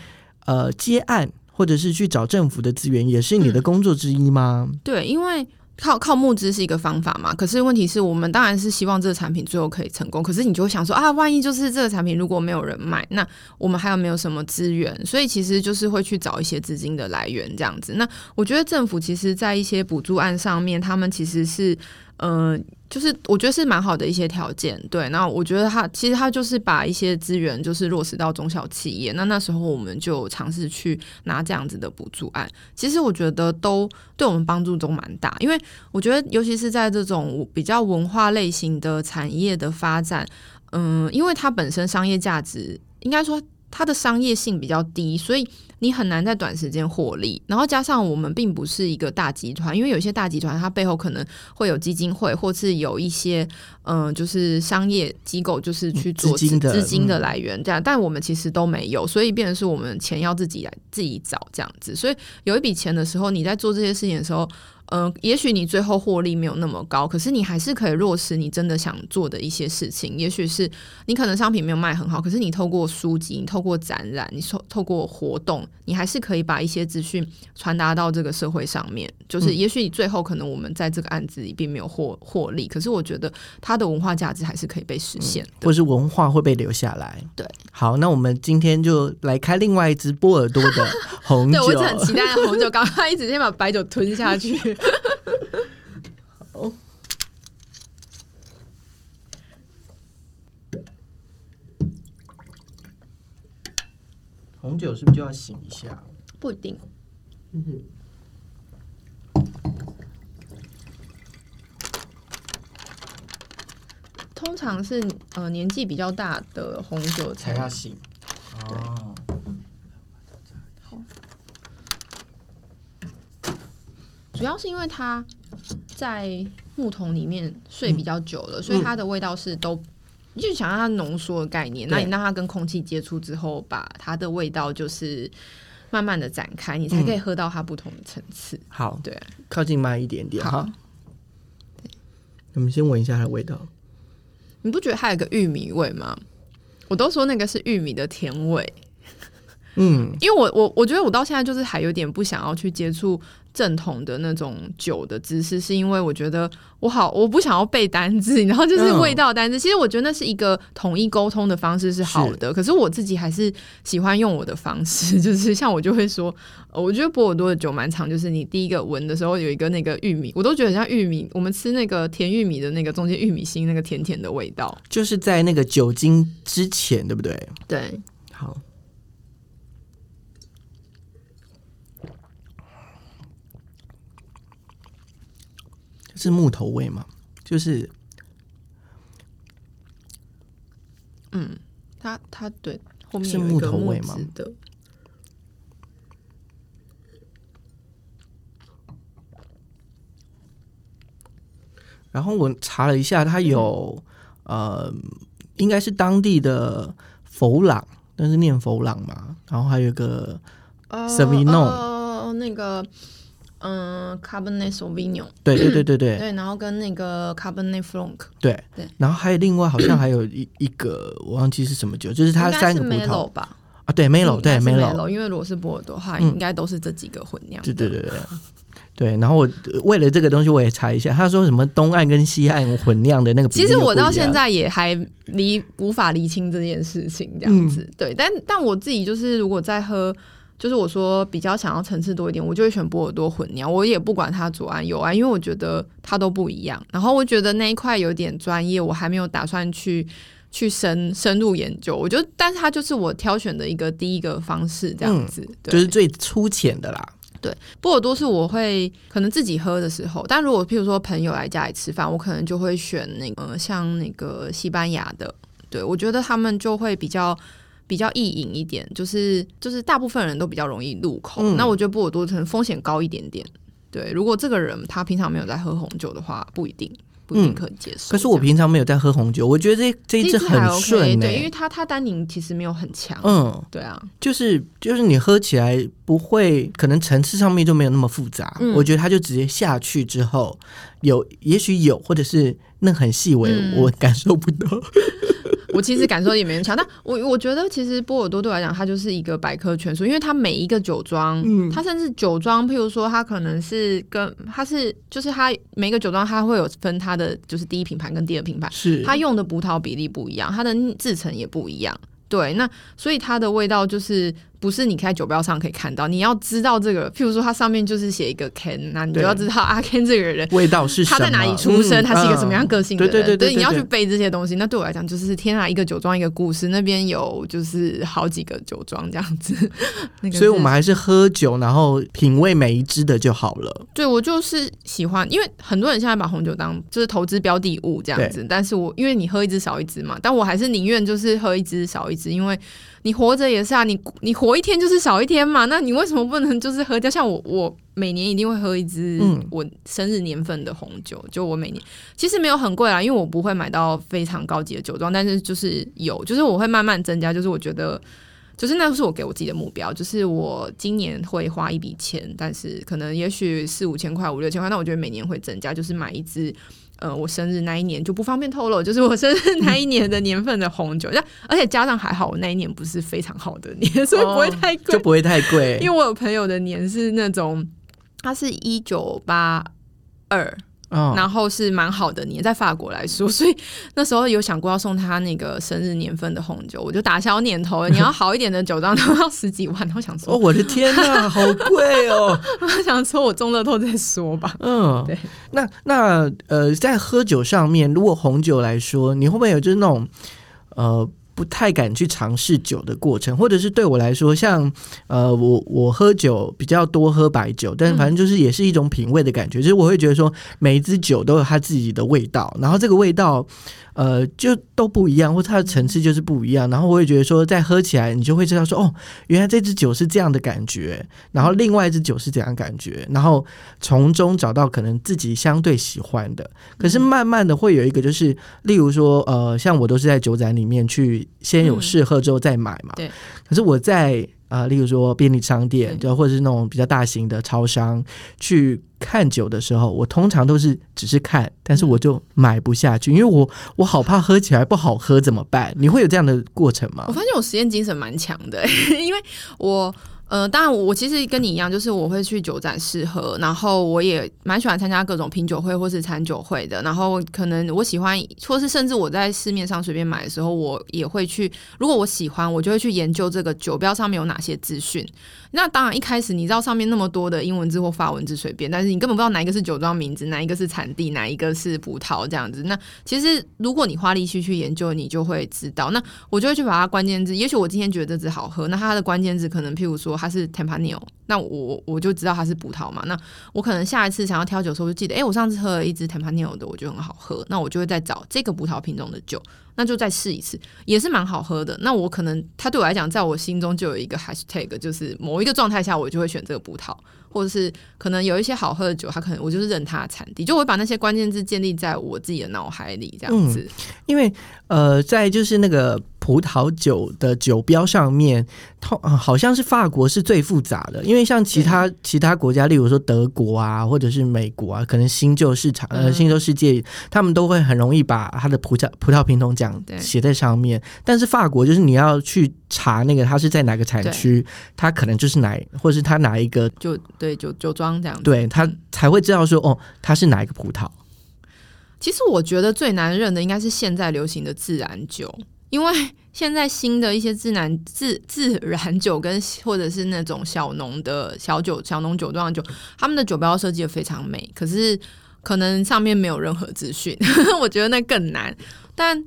呃，接案或者是去找政府的资源，也是你的工作之一吗？对，因为。靠靠募资是一个方法嘛？可是问题是我们当然是希望这个产品最后可以成功。可是你就会想说啊，万一就是这个产品如果没有人买，那我们还有没有什么资源？所以其实就是会去找一些资金的来源这样子。那我觉得政府其实在一些补助案上面，他们其实是。嗯，就是我觉得是蛮好的一些条件，对。那我觉得他其实他就是把一些资源就是落实到中小企业。那那时候我们就尝试去拿这样子的补助案，其实我觉得都对我们帮助都蛮大。因为我觉得尤其是在这种比较文化类型的产业的发展，嗯，因为它本身商业价值应该说它的商业性比较低，所以。你很难在短时间获利，然后加上我们并不是一个大集团，因为有些大集团它背后可能会有基金会，或是有一些嗯，就是商业机构，就是去做资金的来源这样，但我们其实都没有，所以变成是我们钱要自己来自己找这样子，所以有一笔钱的时候，你在做这些事情的时候。嗯，也许你最后获利没有那么高，可是你还是可以落实你真的想做的一些事情。也许是你可能商品没有卖很好，可是你透过书籍、你透过展览、你透透过活动，你还是可以把一些资讯传达到这个社会上面。就是也许你最后可能我们在这个案子里并没有获获利，可是我觉得它的文化价值还是可以被实现，或是文化会被留下来。对，好，那我们今天就来开另外一支波尔多的红酒。对我很期待红酒，刚刚一直先把白酒吞下去。好，红酒是不是就要醒一下？不一定。嗯哼。通常是呃年纪比较大的红酒才要醒。哦。主要是因为它在木桶里面睡比较久了，所以它的味道是都，就想让它浓缩的概念。那你让它跟空气接触之后，把它的味道就是慢慢的展开，你才可以喝到它不同的层次。好，对，靠近慢一点点。好，我们先闻一下它的味道。你不觉得它有个玉米味吗？我都说那个是玉米的甜味。嗯，因为我我我觉得我到现在就是还有点不想要去接触正统的那种酒的知识，是因为我觉得我好我不想要背单字，然后就是嗯味道单字。其实我觉得那是一个统一沟通的方式是好的，可是我自己还是喜欢用我的方式，就是像我就会说，呃我觉得波尔多的酒蛮长，就是你第一个闻的时候有一个那个玉米，我都觉得很像玉米，我们吃那个甜玉米的那个中间玉米芯那个甜甜的味道。就是在那个酒精之前，对不对？对，好，是木头味吗？就是嗯它它对后面是木头味吗质的。然后我查了一下，它有、呃，应该是当地的佛朗，但是念佛朗嘛。然后还有一个呃 Sauvignon 呃，那个嗯，Cabernet Sauvignon，对对对对对。对，然后跟那个 Cabernet Franc，对对。然后还有另外好像还有一一个我忘记是什么酒，就是它三个葡 Melo 萄吧。啊，对 Melo 对应该是 Melo，Melo，因为如果是波尔多的话，嗯。应该都是这几个混酿。对对对对。对，然后我呃为了这个东西，我也查一下，他说什么东岸跟西岸混酿的那个比例其实我到现在也还离无法厘清这件事情，这样子。嗯对，但但我自己就是如果在喝，就是我说比较想要层次多一点，我就会选波尔多混酿。我也不管它左岸右岸，因为我觉得它都不一样。然后我觉得那一块有点专业，我还没有打算去。去深深入研究，我觉得，但是它就是我挑选的一个第一个方式，这样子，对就是最粗浅的啦。对波尔多是我会可能自己喝的时候，但如果譬如说朋友来家里吃饭，我可能就会选那个、呃像那个西班牙的，对我觉得他们就会比较。比较易饮一点，就是就是大部分人都比较容易入口。嗯那我觉得波尔多可能风险高一点点。对，如果这个人他平常没有在喝红酒的话，不一定不一定可以接受。可是我平常没有在喝红酒，我觉得这这一支很 OK，顺、对，因为它它单宁其实没有很强。嗯，对啊，就是就是你喝起来不会，可能层次上面就没有那么复杂。嗯我觉得它就直接下去之后，有也许有，或者是那很细微，嗯我感受不到。我其实感受也没很强，但我我觉得其实波尔多对我来讲，它就是一个百科全书，因为它每一个酒庄，嗯它甚至酒庄，譬如说它可能是跟它是就是它每一个酒庄它会有分它的就是第一品牌跟第二品牌，是它用的葡萄比例不一样，它的制成也不一样。对，那所以它的味道就是不是你在酒标上可以看到，你要知道这个，譬如说它上面就是写一个 Ken，那你就要知道阿 Ken 这个人味道是什么？他在哪里出生，嗯他是一个什么样个性的人，对对对对对你要去背这些东西。那对我来讲，就是天啊，一个酒庄一个故事，那边有就是好几个酒庄这样子。那个所以我们还是喝酒，然后品味每一支的就好了。对我就是喜欢，因为很多人现在把红酒当就是投资标的物这样子，但是我因为你喝一支少一支嘛，但我还是宁愿就是喝一支少一支，因为你活着也是啊，你你活一天就是少一天嘛，那你为什么不能就是喝掉？像我我每年一定会喝一支我生日年份的红酒，就我每年其实没有很贵啦，因为我不会买到非常高级的酒庄，但是就是有，就是我会慢慢增加，就是我觉得。就是那是我给我自己的目标，就是我今年会花一笔钱，但是可能也许四五千块、五六千块，那我觉得每年会增加，就是买一支。呃，我生日那一年就不方便透露，就是我生日那一年的年份的红酒，但而且加上还好，我那一年不是非常好的年，所以不会太贵就。不会太贵。因为我有朋友的年是那种，他是一九八二，哦然后是蛮好的年，在法国来说，所以那时候有想过要送他那个生日年份的红酒，我就打消念头了。你要好一点的酒庄都要十几万，然后想哦，说，我的天呐，好贵哦！我想说我中了透再说吧。嗯，对。那那呃，在喝酒上面，如果红酒来说，你会不会有就是那种呃不太敢去尝试酒的过程，或者是对我来说，像呃我我喝酒比较多喝白酒，但反正就是也是一种品味的感觉，就是我会觉得说每一支酒都有它自己的味道，然后这个味道呃就都不一样，或它的层次就是不一样，然后我会觉得说在喝起来你就会知道说哦，原来这支酒是这样的感觉，然后另外一支酒是怎样感觉，然后从中找到可能自己相对喜欢的。可是慢慢的会有一个，就是例如说，呃，像我都是在酒展里面去会先有试喝之后再买嘛。对。可是我在啊，例如说便利商店，对就或者是那种比较大型的超商去看酒的时候，我通常都是只是看，但是我就买不下去，因为我我好怕喝起来不好喝怎么办？你会有这样的过程吗我？发现我实验精神蛮强的，因为我。呃，当然，我其实跟你一样，就是我会去酒展试喝，然后我也蛮喜欢参加各种品酒会或是餐酒会的。然后可能我喜欢，或是甚至我在市面上随便买的时候，我也会去。如果我喜欢，我就会去研究这个酒标上面有哪些资讯。那当然，一开始你知道上面那么多的英文字或法文字随便，但是你根本不知道哪一个是酒庄名字，哪一个是产地，哪一个是葡萄这样子。那其实如果你花力气去研究，你就会知道。那我就会去把它关键字，也许我今天觉得这支好喝，那它的关键字可能譬如说它是 Tempanio，那我我就知道它是葡萄嘛。那我可能下一次想要挑酒的时候，就记得，哎、我上次喝了一支 Tempanio 的，我觉得很好喝，那我就会再找这个葡萄品种的酒，那就再试一次，也是蛮好喝的。那我可能它对我来讲，在我心中就有一个 hashtag，就是某一个状态下，我就会选这个葡萄，或者是可能有一些好喝的酒，它可能我就是认它的产地，就我会把那些关键字建立在我自己的脑海里，这样子。因为呃，在就是那个葡萄酒的酒标上面，通、呃好像是法国是最复杂的，因为像其他其他国家，例如说德国啊，或者是美国啊，可能新旧市场呃嗯。新旧世界，他们都会很容易把它的葡萄葡萄品种讲对。写在上面，但是法国就是你要去查那个它是在哪个产区，它可能就是哪或者是它哪一个，就对酒酒庄这样子。对它才会知道说哦，它是哪一个葡萄。其实我觉得最难认的应该是现在流行的自然酒，因为现在新的一些自然自自然酒跟或者是那种小农的小酒小农酒庄酒，他们的酒标设计的非常美，可是可能上面没有任何资讯，我觉得那更难。但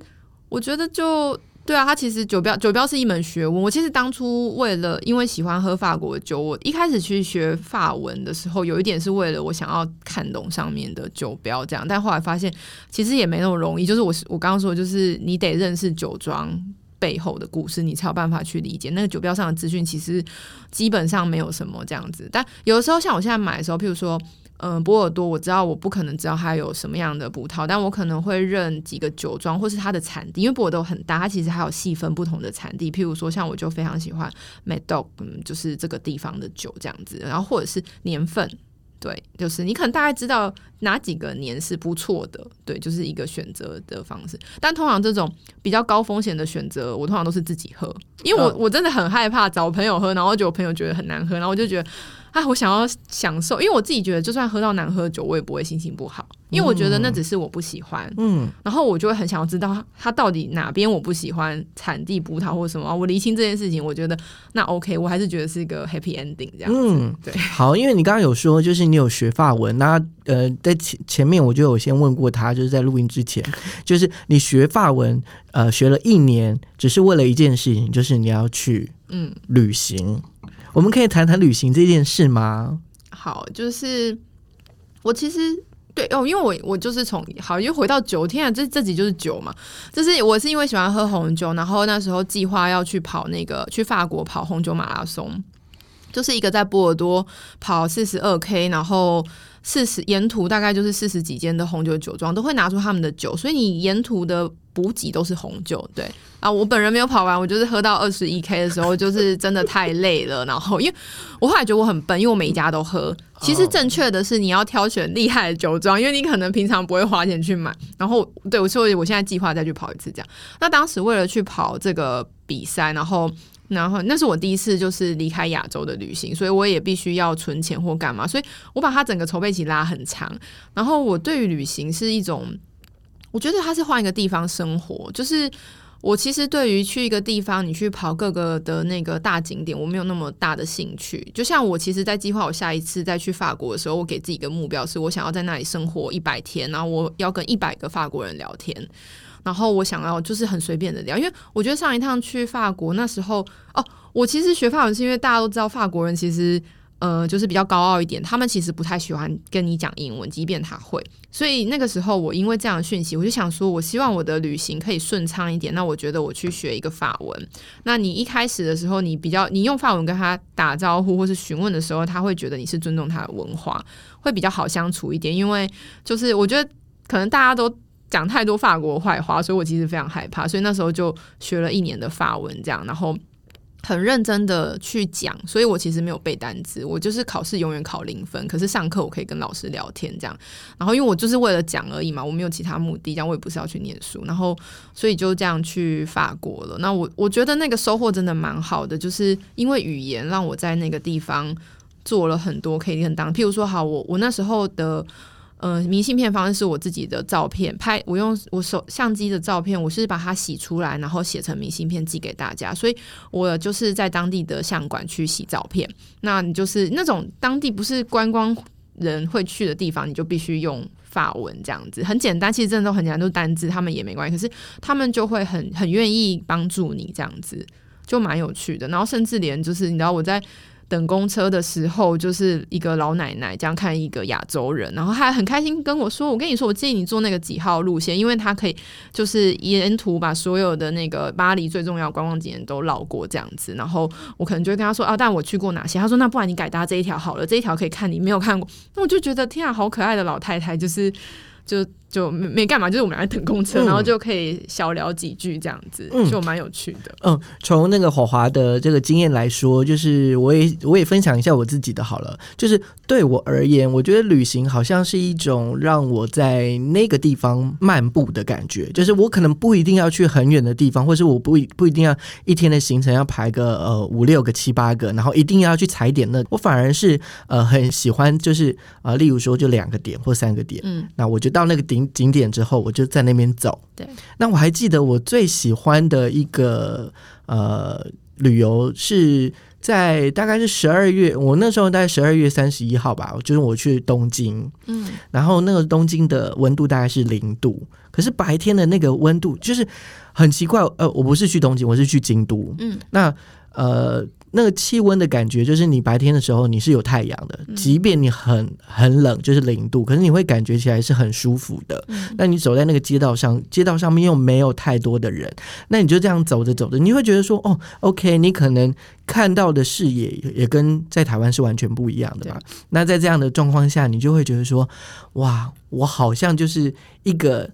我觉得就对啊，它其实酒标酒标是一门学问。我其实当初为了因为喜欢喝法国酒，我一开始去学法文的时候，有一点是为了我想要看懂上面的酒标这样，但后来发现其实也没那么容易。就是我我刚刚说，就是你得认识酒庄。背后的故事，你才有办法去理解那个酒标上的资讯，其实基本上没有什么这样子。但有的时候，像我现在买的时候，譬如说，嗯，波尔多，我知道我不可能知道它有什么样的葡萄，但我可能会认几个酒庄或是它的产地，因为波尔多很大，它其实还有细分不同的产地。譬如说，像我就非常喜欢 Medoc，嗯，就是这个地方的酒这样子，然后或者是年份。对，就是你可能大概知道哪几个年是不错的，对，就是一个选择的方式。但通常这种比较高风险的选择，我通常都是自己喝，因为我、嗯我真的很害怕找朋友喝，然后就我朋友觉得很难喝，然后我就觉得啊，我想要享受，因为我自己觉得，就算喝到难喝的酒，我也不会心情不好，因为我觉得那只是我不喜欢，嗯，然后我就会很想要知道它它到底哪边我不喜欢，产地葡萄或什么，我厘清这件事情，我觉得那 OK，我还是觉得是一个 happy ending 这样子，嗯对。好，因为你刚刚有说，就是你有学法文，那呃，在前前面我就有先问过他，就是在录音之前，就是你学法文，呃，学了一年，只是为了一件事情，就是你要去嗯，旅行。我们可以谈谈旅行这件事吗？好，就是我其实对哦，因为我我就是从好又回到酒，天啊，这这集就是酒嘛，就是我是因为喜欢喝红酒，然后那时候计划要去跑那个去法国跑红酒马拉松，就是一个在波尔多跑四十二 K，然后。四十沿途大概就是四十几间的红酒酒庄都会拿出他们的酒，所以你沿途的补给都是红酒。对啊，我本人没有跑完，我就是喝到二十一 K 的时候，就是真的太累了。然后 因为我后来觉得我很笨，因为我每一家都喝。其实正确的是你要挑选厉害的酒庄，因为你可能平常不会花钱去买。然后对我，所以我现在计划再去跑一次这样。那当时为了去跑这个比赛，然后。然后那是我第一次就是离开亚洲的旅行，所以我也必须要存钱或干嘛，所以我把它整个筹备期拉很长。然后我对于旅行是一种，我觉得它是换一个地方生活，就是我其实对于去一个地方，你去跑各个的那个大景点，我没有那么大的兴趣。就像我其实，在计划我下一次再去法国的时候，我给自己一个目标，是我想要在那里生活一百天，然后我要跟一百个法国人聊天。然后我想要就是很随便的聊，因为我觉得上一趟去法国那时候哦，我其实学法文是因为大家都知道法国人其实呃就是比较高傲一点，他们其实不太喜欢跟你讲英文，即便他会。所以那个时候我因为这样的讯息，我就想说，我希望我的旅行可以顺畅一点。那我觉得我去学一个法文。那你一开始的时候，你比较你用法文跟他打招呼或是询问的时候，他会觉得你是尊重他的文化，会比较好相处一点。因为就是我觉得可能大家都。讲太多法国坏话，所以我其实非常害怕，所以那时候就学了一年的法文，这样，然后。很认真的去讲，所以我其实没有背单词，我就是考试永远考零分，可是上课我可以跟老师聊天这样。然后因为我就是为了讲而已嘛，我没有其他目的，这样我也不是要去念书。然后所以就这样去法国了。那我我觉得那个收获真的蛮好的，就是因为语言让我在那个地方做了很多可以很当，譬如说，好，我我那时候的。嗯，明信片方式是我自己的照片拍，我用我手相机的照片，我是把它洗出来，然后写成明信片寄给大家。所以我就是在当地的相馆去洗照片。那你就是那种当地不是观光人会去的地方，你就必须用法文这样子，很简单，其实真的都很简单，都单字，他们也没关系。可是他们就会很很愿意帮助你这样子，就蛮有趣的。然后甚至连就是你知道我在。等公车的时候，就是一个老奶奶这样看一个亚洲人，然后还很开心跟我说：“我跟你说，我建议你坐那个几号路线，因为她可以就是沿途把所有的那个巴黎最重要观光景点都绕过这样子。”然后我可能就会跟他说：“啊，但我去过哪些？”他说：“那不然你改搭这一条好了，这一条可以看你没有看过。”那我就觉得天啊，好可爱的老太太，就是就。就没没干嘛，就是我们来等公车，然后就可以小聊几句这样子，就蛮有趣的。嗯，从那个火华的这个经验来说，就是我也我也分享一下我自己的好了。就是对我而言，我觉得旅行好像是一种让我在那个地方漫步的感觉。就是我可能不一定要去很远的地方，或是我不不一定要一天的行程要排个呃五六个七八个，然后一定要去踩点。那我反而是呃很喜欢，就是呃例如说就两个点或三个点，嗯，那我就到那个顶。景点之后，我就在那边走。对，那我还记得我最喜欢的一个呃旅游是在大概是十二月，我那时候大概十二月三十一号吧，就是我去东京。嗯，然后那个东京的温度大概是零度，可是白天的那个温度就是很奇怪。呃，我不是去东京，我是去京都。嗯，那呃。那个气温的感觉，就是你白天的时候你是有太阳的，即便你很很冷，就是零度，可是你会感觉起来是很舒服的。那你走在那个街道上，街道上面又没有太多的人，那你就这样走着走着，你会觉得说，哦，OK，你可能看到的视野也跟在台湾是完全不一样的嘛。那在这样的状况下，你就会觉得说，哇，我好像就是一个。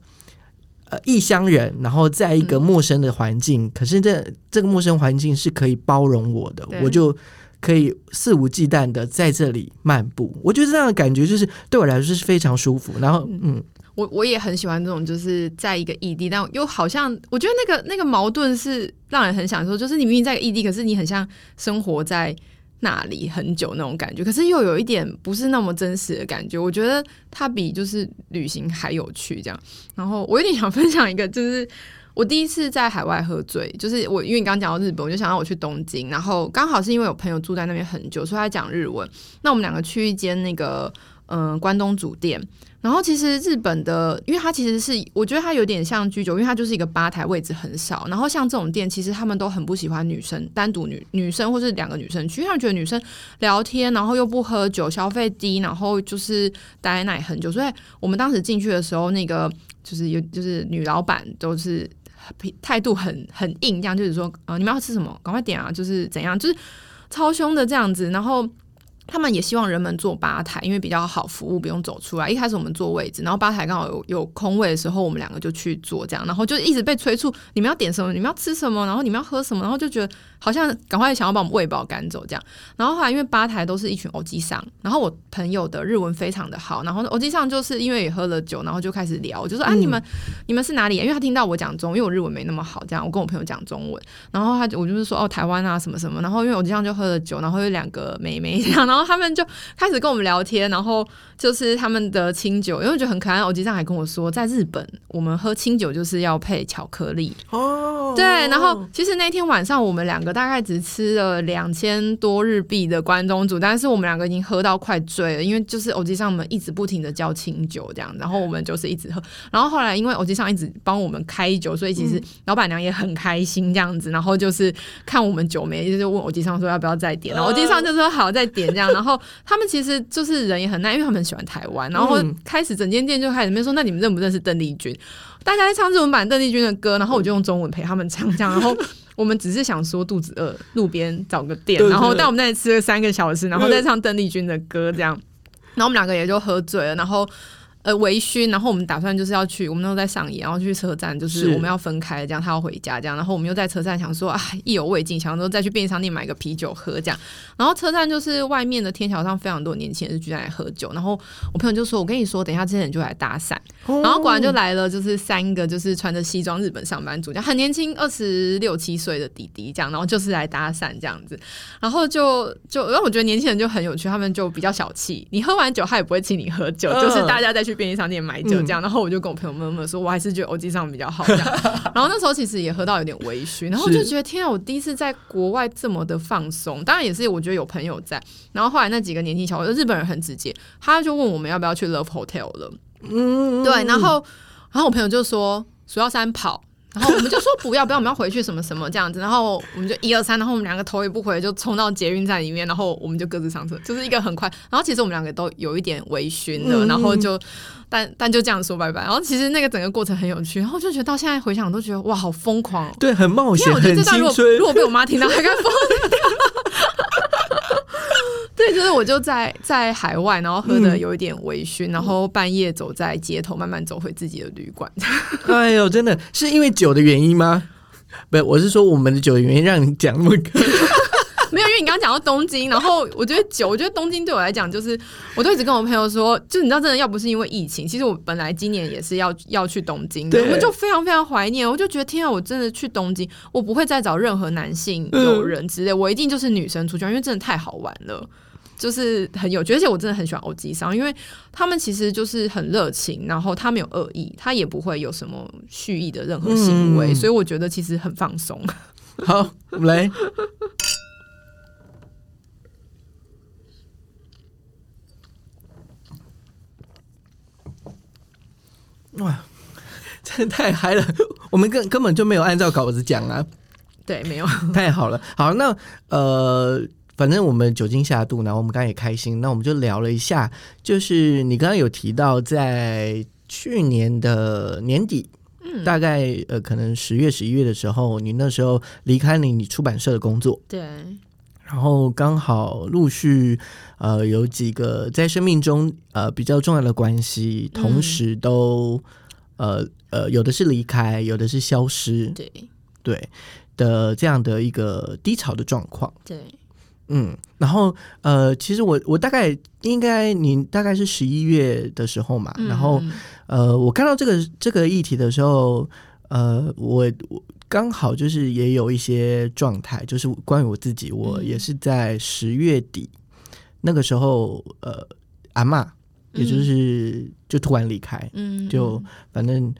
呃，异乡人，然后在一个陌生的环境，可是这这个陌生环境是可以包容我的，我就可以肆无忌惮的在这里漫步。我觉得这样的感觉就是对我来说是非常舒服。然后，嗯，我我也很喜欢这种，就是在一个异地，但又好像我觉得那个那个矛盾是让人很享受，就是你明明在异地，可是你很像生活在。那里很久那种感觉，可是又有一点不是那么真实的感觉。我觉得它比就是旅行还有趣。这样，然后我有点想分享一个，就是我第一次在海外喝醉，就是我因为你刚刚讲到日本，我就想让我去东京，然后刚好是因为有朋友住在那边很久，所以他讲日文。那我们两个去一间那个嗯关东煮店。然后其实日本的，因为它其实是我觉得它有点像居酒，因为它就是一个吧台，位置很少。然后像这种店，其实他们都很不喜欢女生单独女女生或是两个女生去，因为他们觉得女生聊天，然后又不喝酒，消费低，然后就是待在那里很久。所以我们当时进去的时候，那个就是有就是女老板都是态度很很硬，这样就是说啊，你们要吃什么，赶快点啊，就是怎样，就是超凶的这样子，然后。他们也希望人们坐吧台，因为比较好服务，不用走出来。一开始我们坐位置，然后吧台刚好有有空位的时候，我们两个就去坐这样，然后就一直被催促，你们要点什么，你们要吃什么，然后你们要喝什么，然后就觉得好像赶快想要把我们喂饱赶走这样。然后后来因为吧台都是一群欧基上，然后我朋友的日文非常的好，然后欧基上就是因为也喝了酒，然后就开始聊，就说啊你们你们是哪里？因为他听到我讲中，因为我日文没那么好，这样我跟我朋友讲中文，然后他我就是说哦台湾啊什么什么，然后因为欧基上就喝了酒，然后有两个妹妹这样，然后他们就。开始跟我们聊天，然后就是他们的清酒，因为我觉得很可爱。欧机上还跟我说，在日本我们喝清酒就是要配巧克力哦。对，然后其实那天晚上我们两个大概只吃了两千多日币的关东煮，但是我们两个已经喝到快醉了，因为就是欧机上我们一直不停的叫清酒这样，然后我们就是一直喝。然后后来因为偶机上一直帮我们开酒，所以其实老板娘也很开心这样子。然后就是看我们酒没，就是问偶机上说要不要再点，然后偶机上就说好再点这样，然后他们。其实就是人也很耐，因为他们很喜欢台湾，然后开始整间店就开始没说，那你们认不认识邓丽君？大家在唱日文版邓丽君的歌，然后我就用中文陪他们唱，这样。然后我们只是想说肚子饿，路边找个店，然后但我们那里吃了三个小时，然后再唱邓丽君的歌，这样。然后我们两个也就喝醉了，然后。呃微醺，然后我们打算就是要去，我们都在上野，然后去车站，就是是。我们要分开，这样他要回家，这样，然后我们又在车站想说啊意犹未尽，想说再去便利商店买个啤酒喝这样，然后车站就是外面的天桥上非常多年轻人是聚在来喝酒，然后我朋友就说，我跟你说，等一下这些人就来搭讪，然后果然就来了，就是三个就是穿着西装日本上班族，这样很年轻，二十六七岁的弟弟这样，然后就是来搭讪这样子，然后就就让我觉得年轻人就很有趣，他们就比较小气，你喝完酒他也不会请你喝酒，嗯。就是大家再去便利商店买酒这样，然后我就跟我朋友闷闷说，我还是觉得欧记上比较好这样，然后那时候其实也喝到有点微醺，然后就觉得天啊，我第一次在国外这么的放松，当然也是我觉得有朋友在，然后后来那几个年轻小伙子，日本人很直接，他就问我们要不要去 Love Hotel 了。嗯，对，然后然后我朋友就说数到三跑，然后我们就说不要不要，我们要回去什么什么这样子，然后我们就一二三，然后我们两个头也不回就冲到捷运站里面，然后我们就各自上车，就是一个很快，然后其实我们两个都有一点微醺的，嗯然后就但但就这样说拜拜，然后其实那个整个过程很有趣，然后就觉得到现在回想都觉得哇好疯狂哦。对，很冒因为险，我觉得很这段如果如。果被我妈听到，还该疯掉。对，就是我就在在海外，然后喝的有一点微醺，然后半夜走在街头，慢慢走回自己的旅馆。哎呦，真的是因为酒的原因吗？不，我是说我们的酒的原因，让你讲那么你刚刚讲到东京，然后我觉得酒，我觉得东京对我来讲，就是我都一直跟我朋友说，就你知道，真的要不是因为疫情，其实我本来今年也是要要去东京的，我就非常非常怀念，我就觉得天啊，我真的去东京，我不会再找任何男性友人之类，我一定就是女生出去玩，因为真的太好玩了。就是很有趣，而且我真的很喜欢欧吉桑，因为他们其实就是很热情，然后他没有恶意，他也不会有什么蓄意的任何行为，嗯所以我觉得其实很放松。好，我们来。哇，真的太嗨了！我们根根本就没有按照稿子讲啊，对，没有，太好了。好，那呃，反正我们酒精下肚，然后我们刚刚也开心，那我们就聊了一下，就是你刚刚有提到在去年的年底。嗯，大概呃，可能十月、十一月的时候，你那时候离开了你出版社的工作，对，然后刚好陆续呃有几个在生命中呃比较重要的关系，嗯。同时都、呃呃有的是离开，有的是消失，对，对的这样的一个低潮的状况。对，嗯，然后呃，其实我我大概应该你大概是十一月的时候嘛，然后嗯。呃，我看到这个这个议题的时候，呃，我我刚好就是也有一些状态，就是关于我自己，我嗯也是在十月底那个时候，呃，阿嬷，也就是就突然离开，嗯，就反正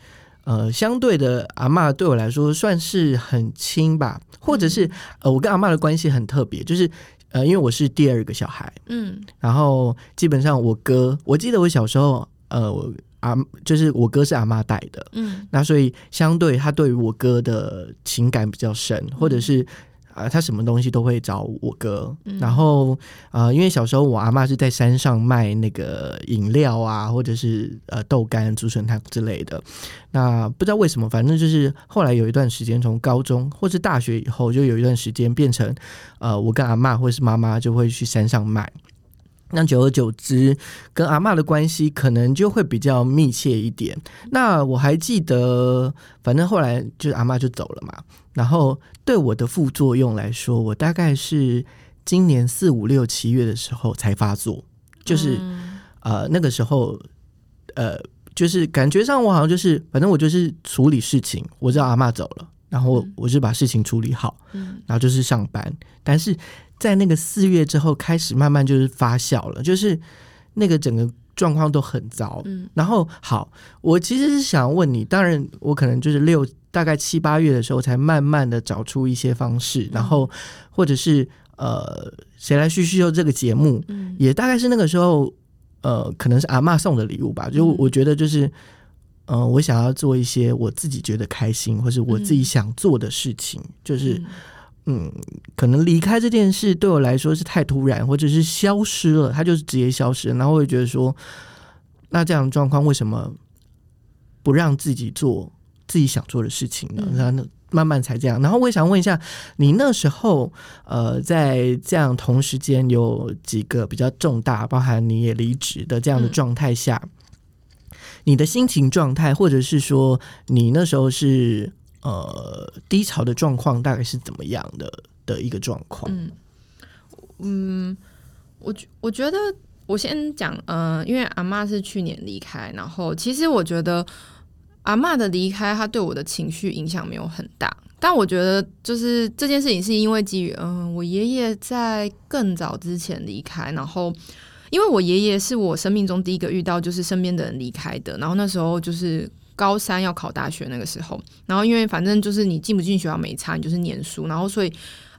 呃，相对的阿嬷对我来说算是很亲吧，或者是呃，我跟阿嬷的关系很特别，就是呃，因为我是第二个小孩，嗯。然后基本上我哥，我记得我小时候，呃，我阿就是我哥是阿妈带的，嗯那所以相对他对于我哥的情感比较深，或者是啊、呃他什么东西都会找我哥。嗯然后呃，因为小时候我阿妈是在山上卖那个饮料啊，或者是呃豆干、竹笋汤之类的。那不知道为什么，反正就是后来有一段时间，从高中或是大学以后，就有一段时间变成呃，我跟阿妈或是妈妈就会去山上卖。那久而久之，跟阿妈的关系可能就会比较密切一点。那我还记得，反正后来就是阿妈就走了嘛。然后对我的副作用来说，我大概是今年四五六七月的时候才发作，就是、嗯呃那个时候，呃，就是感觉上我好像就是，反正我就是处理事情，我知道阿妈走了，然后嗯我就把事情处理好，嗯然后就是上班。但是在那个四月之后，开始慢慢就是发酵了，就是那个整个状况都很糟。嗯然后好，我其实是想问你，当然我可能就是六大概七八月的时候，才慢慢的找出一些方式，然后或者是呃，谁来叙叙旧这个节目，嗯也大概是那个时候，呃，可能是阿妈送的礼物吧。就嗯我觉得就是，呃，我想要做一些我自己觉得开心，或是我自己嗯想做的事情，就是。嗯嗯，可能离开这件事对我来说是太突然，或者是消失了，他就是直接消失。然后我会觉得说，那这样的状况为什么不让自己做自己想做的事情呢？嗯然后慢慢才这样。然后我也想问一下，你那时候呃，在这样同时间有几个比较重大，包含你也离职的这样的嗯状态下，你的心情状态，或者是说你那时候是呃低潮的状况，大概是怎么样的的一个状况？嗯嗯，我觉我觉得我先讲，呃，因为阿妈是去年离开，然后其实我觉得阿妈的离开，她对我的情绪影响没有很大。但我觉得，就是这件事情是因为基于，嗯，我爷爷在更早之前离开，然后因为我爷爷是我生命中第一个遇到就是身边的人离开的，然后那时候就是高三要考大学那个时候，然后因为反正就是你进不进学校没差，你就是念书，然后所以。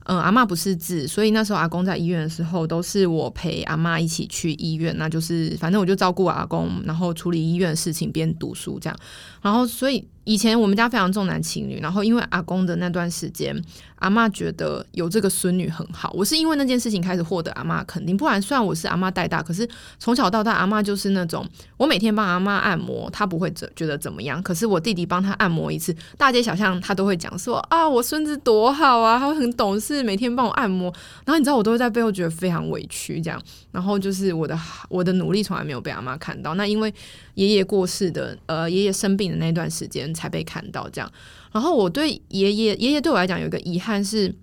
嗯，阿妈不识字，所以那时候阿公在医院的时候，都是我陪阿妈一起去医院。那就是反正我就照顾阿公，然后处理医院的事情，边读书这样。然后所以以前我们家非常重男轻女。然后因为阿公的那段时间，阿妈觉得有这个孙女很好。我是因为那件事情开始获得阿妈肯定。不然虽然我是阿妈带大，可是从小到大阿妈就是那种我每天帮阿妈按摩，她不会怎觉得怎么样。可是我弟弟帮她按摩一次，大街小巷她都会讲说啊，我孙子多好啊，他会很懂事。每天帮我按摩，然后你知道我都会在背后觉得非常委屈，这样，然后就是我的我的努力从来没有被阿妈看到，那因为爷爷过世的，呃，爷爷生病的那段时间才被看到，这样，然后我对爷爷爷爷对我来讲有一个遗憾是，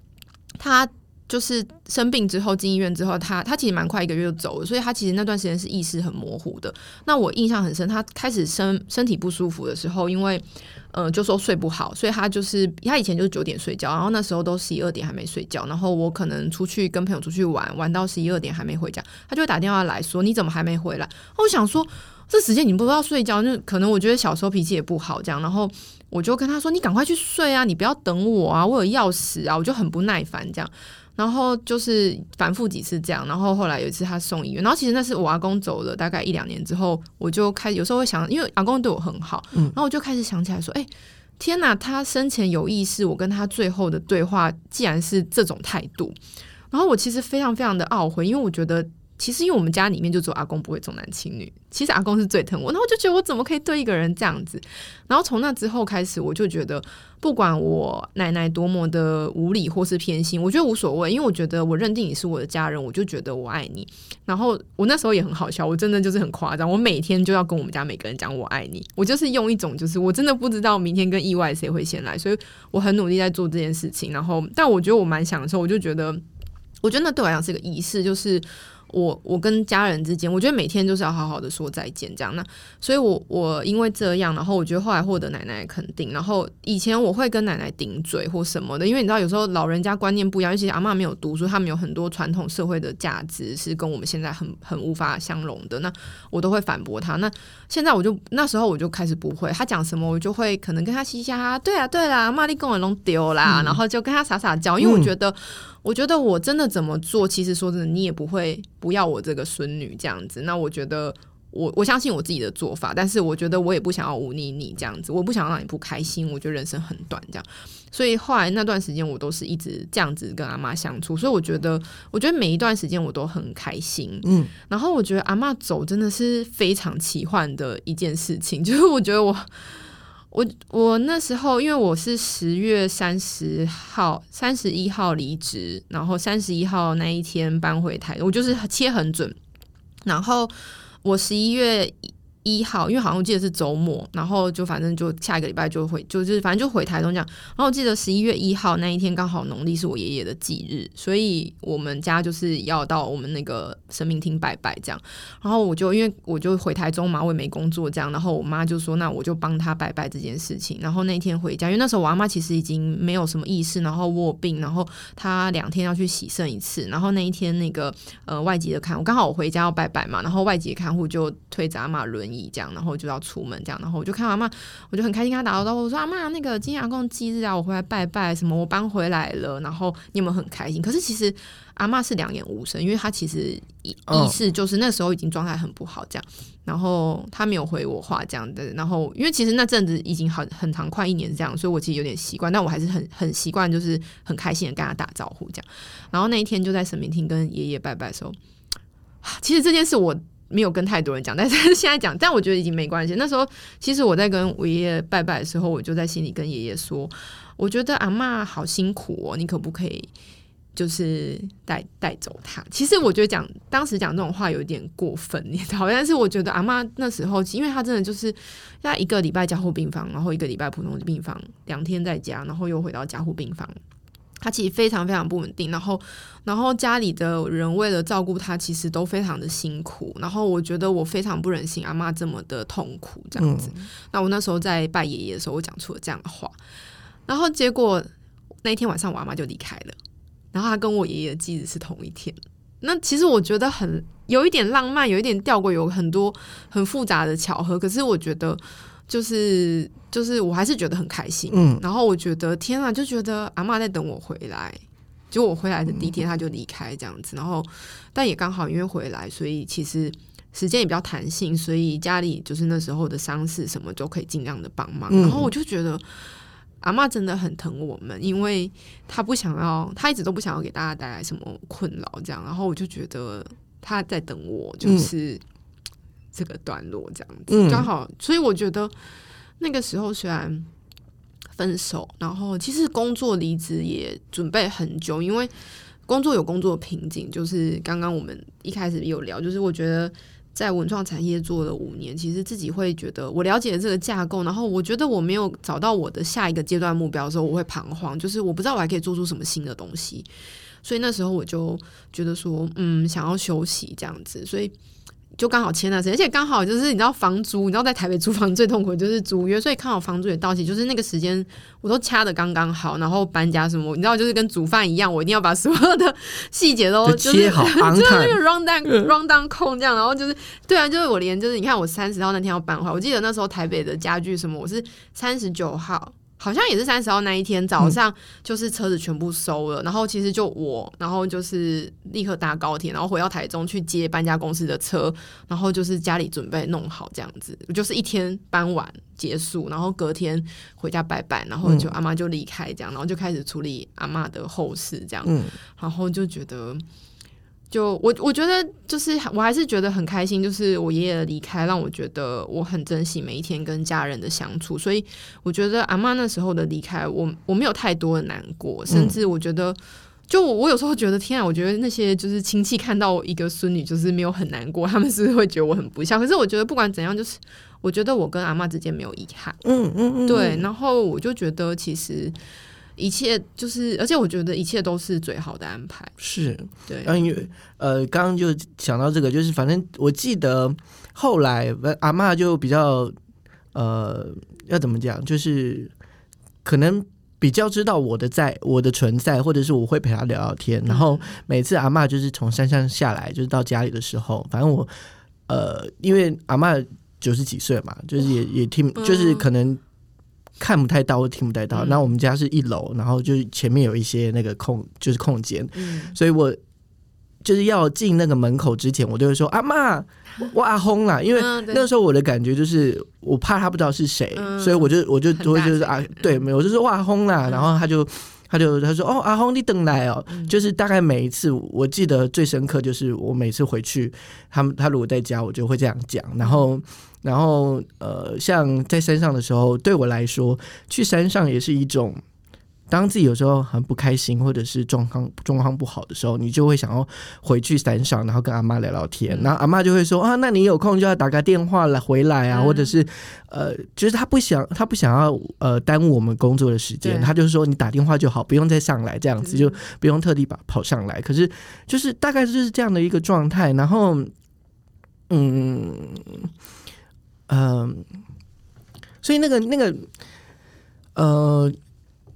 他。就是生病之后进医院之后，他他其实蛮快一个月就走了，所以他其实那段时间是意识很模糊的。那我印象很深，他开始身身体不舒服的时候，因为呃就说睡不好，所以他就是他以前就是九点睡觉，然后那时候都十一二点还没睡觉，然后我可能出去跟朋友出去玩，玩到十一二点还没回家，他就会打电话来说你怎么还没回来？我想说这时间你不知道睡觉，就可能我觉得小时候脾气也不好这样，然后我就跟他说你赶快去睡啊，你不要等我啊，我有钥匙啊，我就很不耐烦这样。然后就是反复几次这样，然后后来有一次他送医院，然后其实那是我阿公走了大概一两年之后，我就开有时候会想，因为阿公对我很好，然后我就开始想起来说，哎，天哪，他生前有意识，我跟他最后的对话既然是这种态度，然后我其实非常非常的懊悔，因为我觉得。其实因为我们家里面就只有阿公不会重男轻女，其实阿公是最疼我，然后我就觉得我怎么可以对一个人这样子？然后从那之后开始，我就觉得不管我奶奶多么的无理或是偏心，我觉得无所谓，因为我觉得我认定你是我的家人，我就觉得我爱你。然后我那时候也很好笑，我真的就是很夸张，我每天就要跟我们家每个人讲我爱你，我就是用一种就是我真的不知道明天跟意外谁会先来，所以我很努力在做这件事情。然后，但我觉得我蛮享受，我就觉得，我觉得那对我来讲是个仪式，就是。我我跟家人之间，我觉得每天就是要好好的说再见，这样。那所以，我我因为这样，然后我觉得后来获得奶奶肯定。然后以前我会跟奶奶顶嘴或什么的，因为你知道，有时候老人家观念不一样，尤其是阿妈没有读书，他们有很多传统社会的价值是跟我们现在很很无法相容的。那我都会反驳他。那现在我就那时候我就开始不会，他讲什么我就会可能跟他嘻嘻哈哈，对啊对啦，玛丽跟我弄丢啦，然后就跟他撒撒娇，因为我觉得。我觉得我真的怎么做，其实说真的，你也不会不要我这个孙女这样子。那我觉得，我我相信我自己的做法，但是我觉得我也不想要忤逆你这样子，我不想让你不开心。我觉得人生很短，这样。所以后来那段时间，我都是一直这样子跟阿妈相处。所以我觉得，我觉得每一段时间我都很开心。嗯。然后我觉得阿妈走真的是非常奇幻的一件事情，就是我觉得我。我我那时候，因为我是十月三十号、三十一号离职，然后三十一号那一天搬回台，我就是切很准，然后我十一月。一号，因为好像我记得是周末，然后就反正就下一个礼拜就回，就是反正就回台东这样。然后我记得十一月一号那一天刚好农历是我爷爷的忌日，所以我们家就是要到我们那个神明厅拜拜这样。然后我就因为我就回台中嘛，我也没工作这样。然后我妈就说：“那我就帮他拜拜这件事情。”然后那天回家，因为那时候我阿妈其实已经没有什么意识，然后卧病，然后她两天要去洗肾一次。然后那一天那个呃外籍的看护刚好我回家要拜拜嘛，然后外籍看护就推着阿妈轮。这样，然后就要出门，这样，然后我就看阿妈，我就很开心跟她打招呼，我说阿妈，那个今天阿公忌日啊，我回来拜拜，什么我搬回来了，然后你有没有很开心？可是其实阿妈是两眼无神，因为她其实意意识就是那时候已经状态很不好，这样，然后她没有回我话，这样的，然后因为其实那阵子已经很很长，快一年这样，所以我其实有点习惯，但我还是很很习惯，就是很开心的跟她打招呼这样，然后那一天就在神明厅跟爷爷拜拜的时候，其实这件事我。没有跟太多人讲，但是现在讲，但我觉得已经没关系。那时候其实我在跟我爷爷拜拜的时候，我就在心里跟爷爷说：“我觉得阿妈好辛苦哦，你可不可以就是带带走他。其实我觉得讲当时讲这种话有点过分，你知道，但是我觉得阿妈那时候，因为她真的就是要一个礼拜加护病房，然后一个礼拜普通病房，两天在家，然后又回到加护病房。他其实非常非常不稳定，然后，然后家里的人为了照顾他，其实都非常的辛苦。然后我觉得我非常不忍心阿妈这么的痛苦这样子。那我那时候在拜爷爷的时候，我讲出了这样的话。然后结果那一天晚上，我阿妈就离开了。然后他跟我爷爷的忌日是同一天。那其实我觉得很有一点浪漫，有一点吊诡，有很多很复杂的巧合。可是我觉得。就是就是，我还是觉得很开心。嗯，然后我觉得天啊，就觉得阿妈在等我回来。就我回来的第一天，他就离开这样子。然后，但也刚好因为回来，所以其实时间也比较弹性，所以家里就是那时候的丧事什么都可以尽量的帮忙。然后我就觉得阿妈真的很疼我们，因为她不想要，她一直都不想要给大家带来什么困扰这样。然后我就觉得她在等我，就是。这个段落这样子刚好，所以我觉得那个时候虽然分手，然后其实工作离职也准备很久，因为工作有工作瓶颈。就是刚刚我们一开始有聊，就是我觉得在文创产业做了五年，其实自己会觉得我了解了这个架构，然后我觉得我没有找到我的下一个阶段目标的时候，我会彷徨，就是我不知道我还可以做出什么新的东西。所以那时候我就觉得说，嗯，想要休息这样子，所以。就刚好签了，而且刚好就是你知道房租，你知道在台北租房最痛苦就是租约，所以刚好房租也到期，就是那个时间我都掐的刚刚好，然后搬家什么，你知道就是跟煮饭一样，我一定要把所有的细节都 切好，就是那个 run down run down 空这样，然后就是对啊，就是我连就是你看我三十号那天要搬回来，我记得那时候台北的家具什么，我是三十九号。好像也是三十号那一天早上，就是车子全部收了，然后其实就我，然后就是立刻搭高铁，然后回到台中去接搬家公司的车，然后就是家里准备弄好这样子，就是一天搬完结束，然后隔天回家拜拜，然后就阿妈就离开这样，然后就开始处理阿妈的后事这样，然后就觉得。就我我觉得就是我还是觉得很开心，就是我爷爷的离开让我觉得我很珍惜每一天跟家人的相处，所以我觉得阿妈那时候的离开，我我没有太多的难过，甚至我觉得，就我有时候觉得天啊，我觉得那些就是亲戚看到一个孙女就是没有很难过，他们是会觉得我很不孝。可是我觉得不管怎样，就是我觉得我跟阿妈之间没有遗憾，嗯嗯嗯，对，然后我就觉得其实。一切就是，而且我觉得一切都是最好的安排。是，对。因为呃，刚刚就想到这个，就是反正我记得后来阿妈就比较呃，要怎么讲，就是可能比较知道我的在，我的存在，或者是我会陪他聊聊天。然后每次阿妈就是从山上下来，就是到家里的时候，反正我呃，因为阿妈九十几岁嘛，就是也也听，就是可能。看不太到，或听不太到。那我们家是一楼，然后就是前面有一些那个空，就是空间。所以我就是要进那个门口之前，我就会说：“阿妈，我阿轰啦。”因为那个时候我的感觉就是，我怕他不知道是谁，所以我就我就就会就是啊，对，没有，我就说：“哇，阿轰啦。”然后他就他就他说：“哦，阿轰，你等来哦。”就是大概每一次，我记得最深刻就是我每次回去，他们他如果在家，我就会这样讲，然后。然后，呃，像在山上的时候，对我来说，去山上也是一种，当自己有时候很不开心，或者是状况状况不好的时候，你就会想要回去山上，然后跟阿妈聊聊天。然后阿妈就会说：“啊，那你有空就要打个电话来回来啊，或者是，呃，就是他不想他不想要呃耽误我们工作的时间，他就是说你打电话就好，不用再上来这样子，就不用特地把跑上来。可是就是大概就是这样的一个状态。然后，嗯。”嗯，所以那个那个，呃，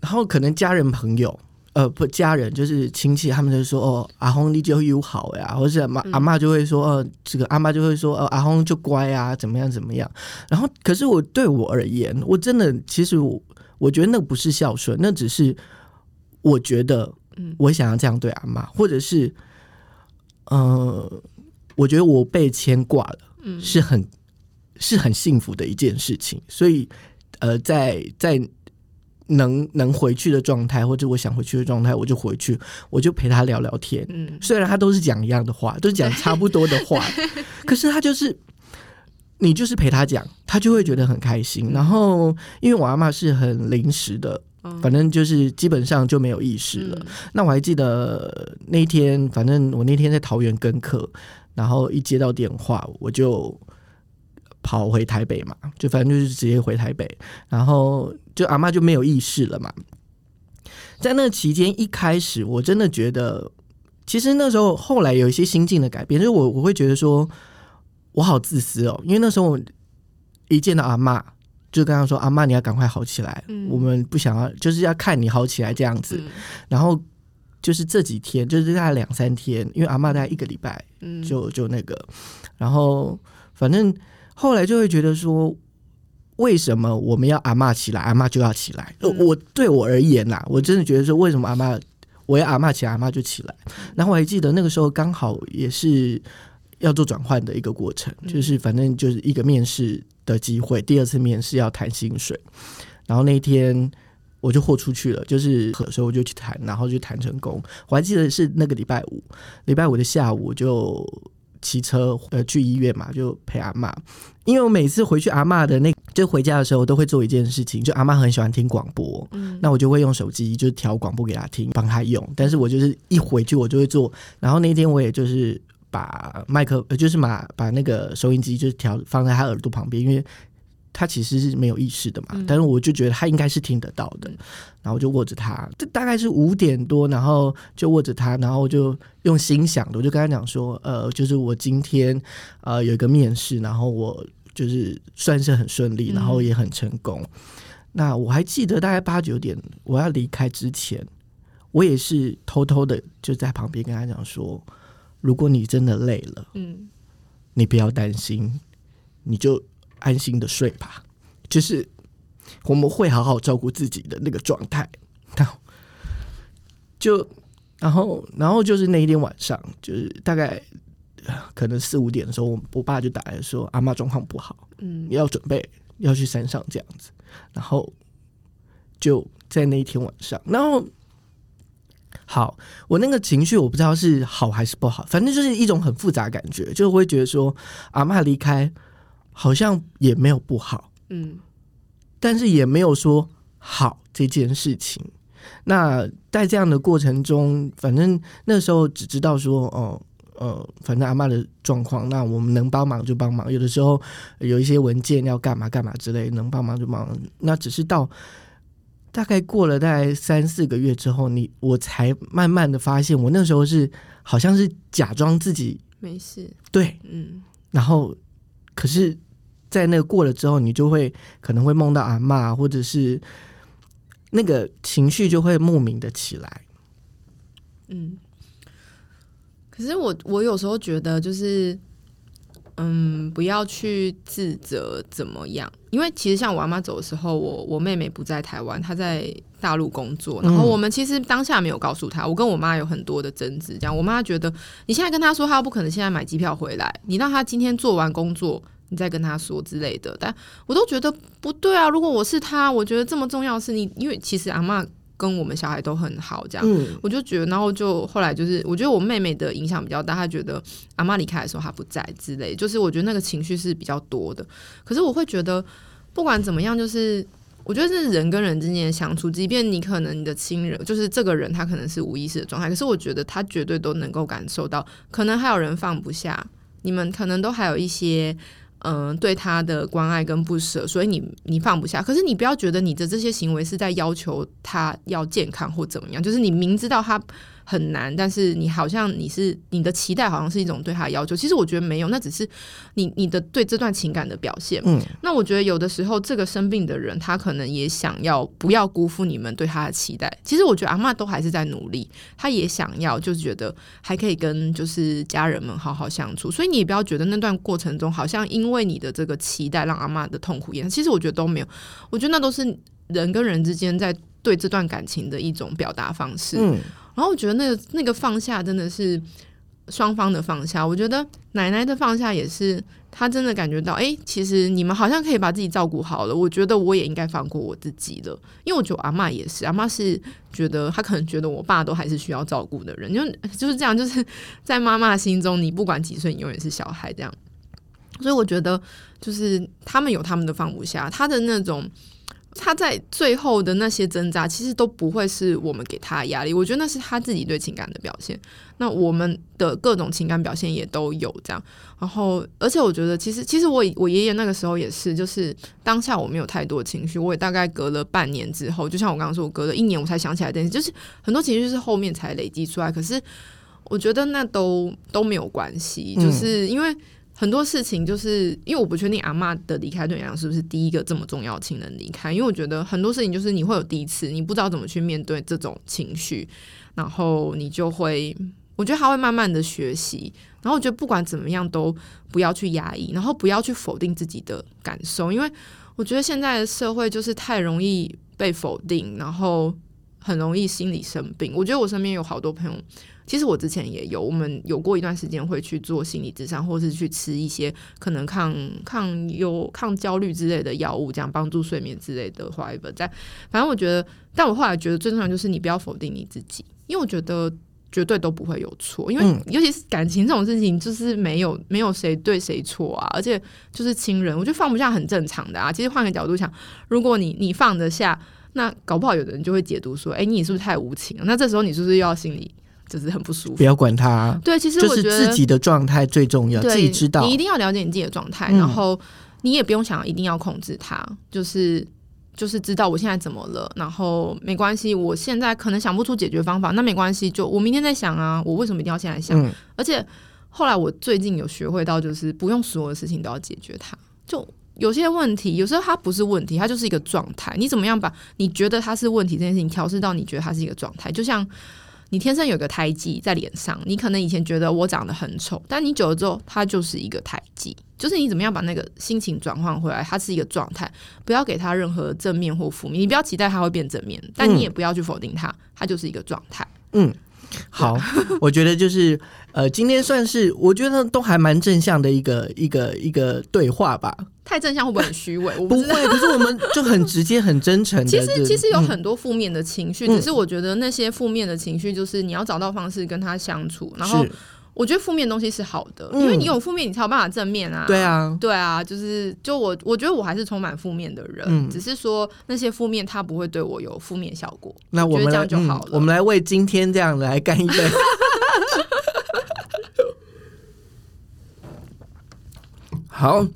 然后可能家人朋友，呃，不，家人就是亲戚，他们就说哦，阿红你就友好呀，或者阿妈阿妈就会说，呃，这个阿妈就会说，呃，阿红就乖啊，怎么样怎么样。然后，可是我对我而言，我真的其实我我觉得那不是孝顺，那只是我觉得，我想要这样对阿妈，或者是，呃，我觉得我被牵挂了，嗯，是很。是很幸福的一件事情，所以，呃，在在能能回去的状态，或者我想回去的状态，我就回去，我就陪他聊聊天。嗯，虽然他都是讲一样的话，都是讲差不多的话，可是他就是你就是陪他讲，他就会觉得很开心。然后，因为我阿妈是很临时的反正就是基本上就没有意识了。那我还记得那一天，反正我那天在桃园跟课，然后一接到电话，我就跑回台北嘛，就反正就是直接回台北，然后就阿妈就没有意识了嘛。在那期间，一开始我真的觉得，其实那时候后来有一些心境的改变，就是我我会觉得说，我好自私哦，因为那时候一见到阿妈，就跟她说：“阿妈，你要赶快好起来，我们不想要，就是要看你好起来这样子。”然后就是这几天，就是大概两三天，因为阿妈大概一个礼拜，就就那个，然后反正后来就会觉得说。为什么我们要阿妈起来，阿妈就要起来？我对我而言啦，我真的觉得说，为什么阿妈我要阿妈起来，阿妈就起来？然后我还记得那个时候刚好也是要做转换的一个过程，就是反正就是一个面试的机会，第二次面试要谈薪水，然后那天我就豁出去了，就是所以我就去谈，然后就谈成功。我还记得是那个礼拜五，礼拜五的下午就。骑车呃去医院嘛，就陪阿妈。因为我每次回去阿妈的那就回家的时候，都会做一件事情，就阿妈很喜欢听广播，嗯，那我就会用手机就调广播给她听，帮她用。但是我就是一回去我就会做，然后那天我也就是把麦克呃就是把把那个收音机就是调放在她耳朵旁边，因为。他其实是没有意识的嘛，但是我就觉得他应该是听得到的，然后就握着他，这大概是五点多，然后就握着他，然后就用心想的，我就跟他讲说，呃，就是我今天呃有一个面试，然后我就是算是很顺利，然后也很成功。那我还记得大概八九点我要离开之前，我也是偷偷的就在旁边跟他讲说，如果你真的累了，嗯，你不要担心，你就。安心的睡吧，就是我们会好好照顾自己的那个状态。就，然后，然后就是那一天晚上，就是大概可能四五点的时候，我我爸就打来说，阿妈状况不好，嗯，要准备要去山上这样子。然后就在那一天晚上，然后好，我那个情绪我不知道是好还是不好，反正就是一种很复杂感觉，就会觉得说阿妈离开。好像也没有不好，嗯，但是也没有说好这件事情。那在这样的过程中，反正那时候只知道说，哦，呃，反正阿妈的状况，那我们能帮忙就帮忙。有的时候有一些文件要干嘛干嘛之类，能帮忙就忙。那只是到大概过了大概三四个月之后，你我才慢慢的发现，我那时候是好像是假装自己没事，对，嗯，然后可是。在那个过了之后，你就会可能会梦到阿妈，或者是那个情绪就会莫名的起来。嗯，可是我我有时候觉得就是，嗯，不要去自责怎么样，因为其实像我阿妈走的时候，我我妹妹不在台湾，她在大陆工作，然后我们其实当下没有告诉她，我跟我妈有很多的争执，这样我妈觉得你现在跟她说，她不可能现在买机票回来，你让她今天做完工作。你再跟他说之类的，但我都觉得不对啊！如果我是他，我觉得这么重要是你，因为其实阿妈跟我们小孩都很好，这样，我就觉得，然后就后来就是，我觉得我妹妹的影响比较大，她觉得阿妈离开的时候她不在之类，就是我觉得那个情绪是比较多的。可是我会觉得，不管怎么样，就是我觉得是人跟人之间的相处，即便你可能你的亲人，就是这个人他可能是无意识的状态，可是我觉得他绝对都能够感受到，可能还有人放不下，你们可能都还有一些。嗯，对他的关爱跟不舍，所以你你放不下。可是你不要觉得你的这些行为是在要求他要健康或怎么样，就是你明知道他。很难，但是你好像你是你的期待，好像是一种对他的要求。其实我觉得没有，那只是你你的对这段情感的表现。嗯，那我觉得有的时候这个生病的人，他可能也想要不要辜负你们对他的期待。其实我觉得阿妈都还是在努力，他也想要，就是觉得还可以跟就是家人们好好相处。所以你也不要觉得那段过程中好像因为你的这个期待让阿妈的痛苦延其实我觉得都没有，我觉得那都是人跟人之间在对这段感情的一种表达方式。嗯。然后我觉得那个那个放下真的是双方的放下。我觉得奶奶的放下也是，她真的感觉到，哎，其实你们好像可以把自己照顾好了。我觉得我也应该放过我自己了，因为我觉得阿妈也是，阿妈是觉得她可能觉得我爸都还是需要照顾的人，就就是这样，就是在妈妈心中，你不管几岁，你永远是小孩这样。所以我觉得，就是他们有他们的放不下，他的那种。他在最后的那些挣扎，其实都不会是我们给他的压力。我觉得那是他自己对情感的表现。那我们的各种情感表现也都有这样。然后，而且我觉得，其实其实我我爷爷那个时候也是，就是当下我没有太多情绪，我也大概隔了半年之后，就像我刚刚说，我隔了一年我才想起来这件事，就是很多情绪是后面才累积出来。可是我觉得那都都没有关系，就是因为。很多事情就是因为我不确定阿妈的离开对你来讲是不是第一个这么重要亲人离开，因为我觉得很多事情就是你会有第一次，你不知道怎么去面对这种情绪，然后你就会，我觉得他会慢慢的学习，然后我觉得不管怎么样都不要去压抑，然后不要去否定自己的感受，因为我觉得现在的社会就是太容易被否定，然后很容易心理生病。我觉得我身边有好多朋友。其实我之前也有，我们有过一段时间会去做心理咨商，或是去吃一些可能抗抗忧、抗焦虑之类的药物，这样帮助睡眠之类的。话在，反正我觉得，但我后来觉得最重要就是你不要否定你自己，因为我觉得绝对都不会有错，因为尤其是感情这种事情，就是没有没有谁对谁错啊，而且就是亲人，我觉得放不下很正常的啊。其实换个角度想，如果你你放得下，那搞不好有的人就会解读说，哎，你是不是太无情了？那这时候你是不是又要心里？就是很不舒服，不要管他。对，其实我觉得自己的状态最重要，自己知道。你一定要了解你自己的状态，然后你也不用想一定要控制他，就是就是知道我现在怎么了，然后没关系，我现在可能想不出解决方法，那没关系，就我明天再想啊。我为什么一定要现在想？而且后来我最近有学会到，就是不用所有的事情都要解决它。就有些问题，有时候它不是问题，它就是一个状态。你怎么样把你觉得它是问题这件事情调试到你觉得它是一个状态？就像。你天生有个胎记在脸上，你可能以前觉得我长得很丑，但你久了之后，它就是一个胎记。就是你怎么样把那个心情转换回来，它是一个状态，不要给它任何正面或负面，你不要期待它会变正面，但你也不要去否定它，它就是一个状态。嗯。好，我觉得就是呃，今天算是我觉得都还蛮正向的一个一个一个对话吧。太正向会不会很虚伪？不会，可是我们就很直接、很真诚。其实其实有很多负面的情绪，只是我觉得那些负面的情绪，就是你要找到方式跟他相处，然后。我觉得负面东西是好的，因为你有负面，你才有办法正面啊。对啊，对啊，就是就我，我觉得我还是充满负面的人，只是说那些负面他不会对我有负面效果。那我们这样就好了。我们来为今天这样来干一杯。好。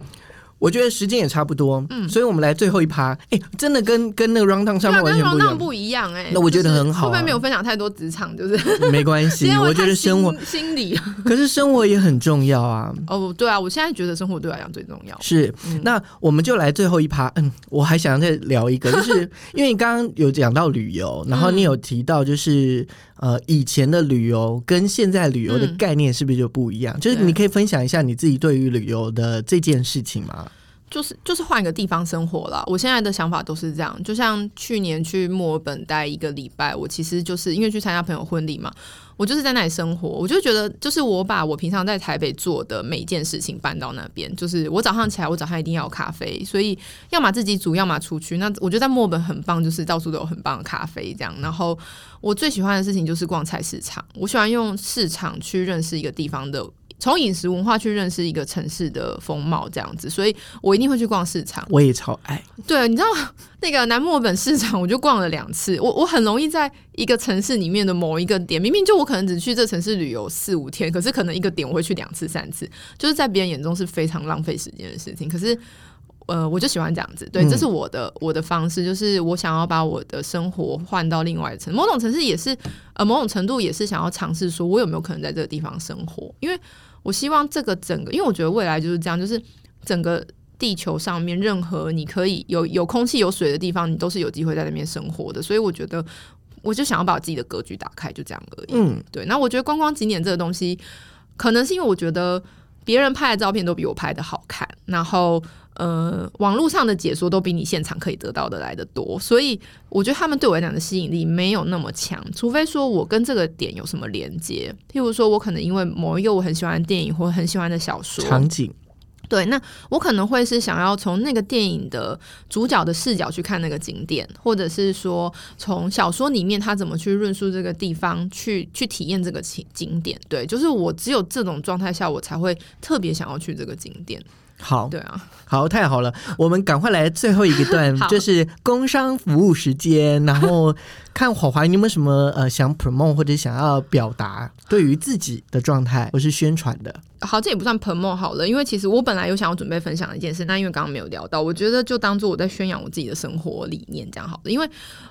我觉得时间也差不多，嗯，所以我们来最后一趴。哎，真的跟跟那个 round down 上面完全不一样，不一样哎。那我觉得很好。会不会没有分享太多职场？就是没关系，我觉得生活心理，可是生活也很重要啊。哦，对啊，我现在觉得生活对我来讲最重要。是，那我们就来最后一趴。嗯，我还想再聊一个，就是因为你刚刚有讲到旅游，然后你有提到就是呃以前的旅游跟现在旅游的概念是不是就不一样？就是你可以分享一下你自己对于旅游的这件事情吗？就是就是换一个地方生活了。我现在的想法都是这样，就像去年去墨尔本待一个礼拜，我其实就是因为去参加朋友婚礼嘛，我就是在那里生活。我就觉得，就是我把我平常在台北做的每一件事情搬到那边。就是我早上起来，我早上一定要有咖啡，所以要么自己煮，要么出去。那我觉得在墨尔本很棒，就是到处都有很棒的咖啡这样。然后我最喜欢的事情就是逛菜市场，我喜欢用市场去认识一个地方的。从饮食文化去认识一个城市的风貌，这样子，所以我一定会去逛市场。我也超爱。对，你知道那个南墨本市场，我就逛了两次。我我很容易在一个城市里面的某一个点，明明就我可能只去这城市旅游四五天，可是可能一个点我会去两次三次，就是在别人眼中是非常浪费时间的事情。可是。呃，我就喜欢这样子，对，这是我的我的方式，就是我想要把我的生活换到另外一层，某种城市也是，呃，某种程度也是想要尝试说，我有没有可能在这个地方生活？因为我希望这个整个，因为我觉得未来就是这样，就是整个地球上面任何你可以有有空气有水的地方，你都是有机会在那边生活的。所以我觉得，我就想要把我自己的格局打开，就这样而已。嗯，对。那我觉得观光景点这个东西，可能是因为我觉得别人拍的照片都比我拍的好看，然后。呃，网络上的解说都比你现场可以得到的来的多，所以我觉得他们对我来讲的吸引力没有那么强，除非说我跟这个点有什么连接，譬如说我可能因为某一个我很喜欢的电影或很喜欢的小说场景，对，那我可能会是想要从那个电影的主角的视角去看那个景点，或者是说从小说里面他怎么去论述这个地方，去去体验这个景景点，对，就是我只有这种状态下，我才会特别想要去这个景点。好，对啊，好，太好了，我们赶快来最后一个段，就是工商服务时间，然后看华华你有没有什么呃想 promote 或者想要表达对于自己的状态或是宣传的。好，这也不算盆茂好了，因为其实我本来有想要准备分享一件事，那因为刚刚没有聊到，我觉得就当做我在宣扬我自己的生活理念这样好了。因为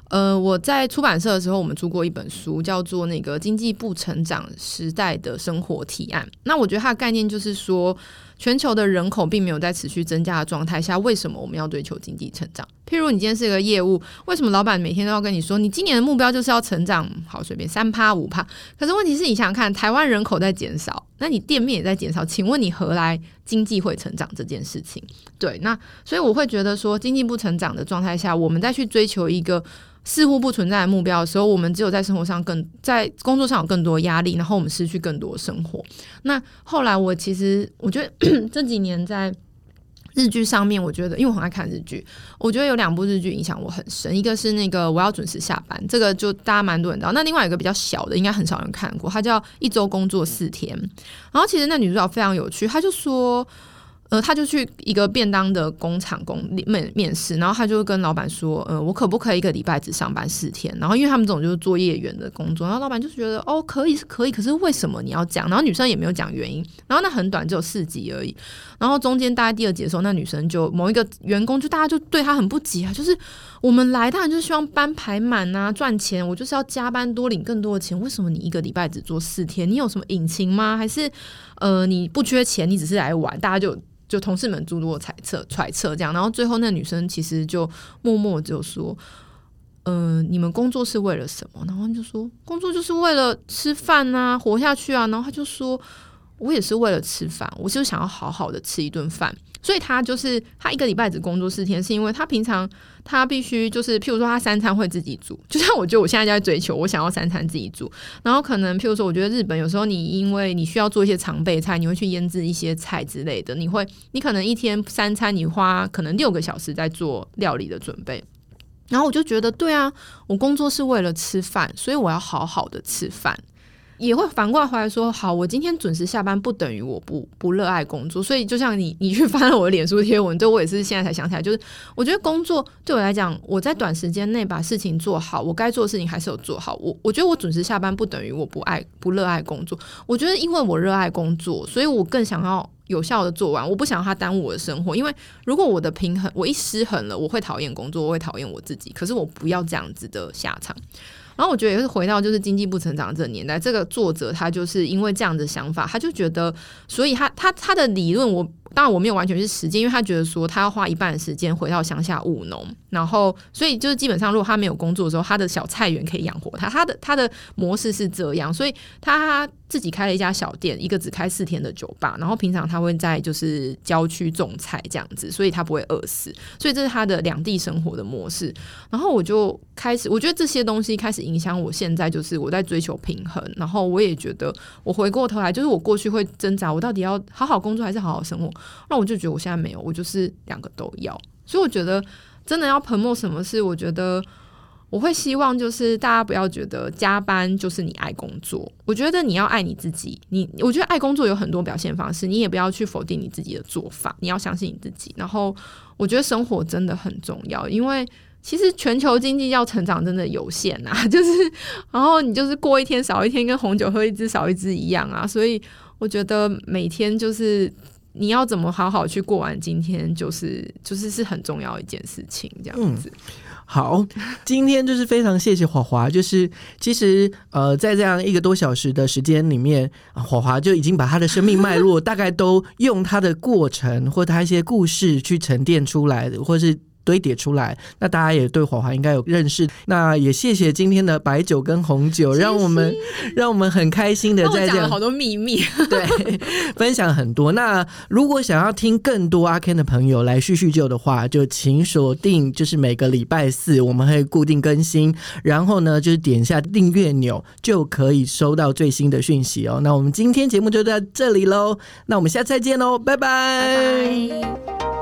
呃，我在出版社的时候，我们出过一本书，叫做《那个经济不成长时代的生活提案》。那我觉得它的概念就是说，全球的人口并没有在持续增加的状态下，为什么我们要追求经济成长？譬如你今天是一个业务，为什么老板每天都要跟你说，你今年的目标就是要成长好随便三趴五趴？可是问题是你想想看，台湾人口在减少，那你店面也在减少，请问你何来经济会成长这件事情？对，那所以我会觉得说，经济不成长的状态下，我们再去追求一个。似乎不存在的目标的时候，我们只有在生活上更在工作上有更多压力，然后我们失去更多生活。那后来我其实我觉得 这几年在日剧上面，我觉得因为我很爱看日剧，我觉得有两部日剧影响我很深，一个是那个我要准时下班，这个就大家蛮多人知道。那另外一个比较小的，应该很少人看过，它叫一周工作四天。然后其实那女主角非常有趣，她就说。呃，他就去一个便当的工厂工面面试，然后他就跟老板说，呃，我可不可以一个礼拜只上班四天？然后因为他们这种就是做业员的工作，然后老板就觉得，哦，可以是可以，可是为什么你要讲？然后女生也没有讲原因，然后那很短，只有四集而已。然后中间大概第二集的时候，那女生就某一个员工就大家就对她很不解啊，就是我们来当然就是希望班排满啊，赚钱，我就是要加班多领更多的钱，为什么你一个礼拜只做四天？你有什么隐情吗？还是呃你不缺钱，你只是来玩？大家就。就同事们诸多猜测、揣测这样，然后最后那女生其实就默默就说：“嗯，你们工作是为了什么？”然后就说：“工作就是为了吃饭啊，活下去啊。”然后他就说：“我也是为了吃饭，我就想要好好的吃一顿饭。”所以他就是他一个礼拜只工作四天，是因为他平常他必须就是，譬如说他三餐会自己煮，就像我觉得我现在在追求，我想要三餐自己煮。然后可能譬如说，我觉得日本有时候你因为你需要做一些常备菜，你会去腌制一些菜之类的，你会你可能一天三餐你花可能六个小时在做料理的准备。然后我就觉得，对啊，我工作是为了吃饭，所以我要好好的吃饭。也会反过来回来说，好，我今天准时下班不等于我不不热爱工作，所以就像你，你去翻了我的脸书贴文，对我也是现在才想起来，就是我觉得工作对我来讲，我在短时间内把事情做好，我该做的事情还是有做好。我我觉得我准时下班不等于我不爱不热爱工作，我觉得因为我热爱工作，所以我更想要有效的做完，我不想要它耽误我的生活，因为如果我的平衡我一失衡了，我会讨厌工作，我会讨厌我自己，可是我不要这样子的下场。然后我觉得也是回到就是经济不成长这个年代，这个作者他就是因为这样的想法，他就觉得，所以他他他的理论我。当然我没有完全是实践，因为他觉得说他要花一半的时间回到乡下务农，然后所以就是基本上如果他没有工作的时候，他的小菜园可以养活他。他的他的模式是这样，所以他自己开了一家小店，一个只开四天的酒吧，然后平常他会在就是郊区种菜这样子，所以他不会饿死。所以这是他的两地生活的模式。然后我就开始，我觉得这些东西开始影响我现在，就是我在追求平衡。然后我也觉得，我回过头来，就是我过去会挣扎，我到底要好好工作还是好好生活？那我就觉得我现在没有，我就是两个都要。所以我觉得真的要彭默什么事，我觉得我会希望就是大家不要觉得加班就是你爱工作。我觉得你要爱你自己，你我觉得爱工作有很多表现方式，你也不要去否定你自己的做法，你要相信你自己。然后我觉得生活真的很重要，因为其实全球经济要成长真的有限啊，就是然后你就是过一天少一天，跟红酒喝一支少一支一样啊。所以我觉得每天就是。你要怎么好好去过完今天，就是就是是很重要一件事情，这样子。好，今天就是非常谢谢华华，就是其实呃，在这样一个多小时的时间里面，华华就已经把他的生命脉络大概都用他的过程或他一些故事去沉淀出来的，或是。堆叠出来，那大家也对火华应该有认识。那也谢谢今天的白酒跟红酒，让我们让我们很开心的在讲好多秘密，对，分享很多。那如果想要听更多阿 Ken 的朋友来叙叙旧的话，就请锁定，就是每个礼拜四我们会固定更新，然后呢，就是点一下订阅钮就可以收到最新的讯息哦。那我们今天节目就到这里喽，那我们下次再见喽，拜拜。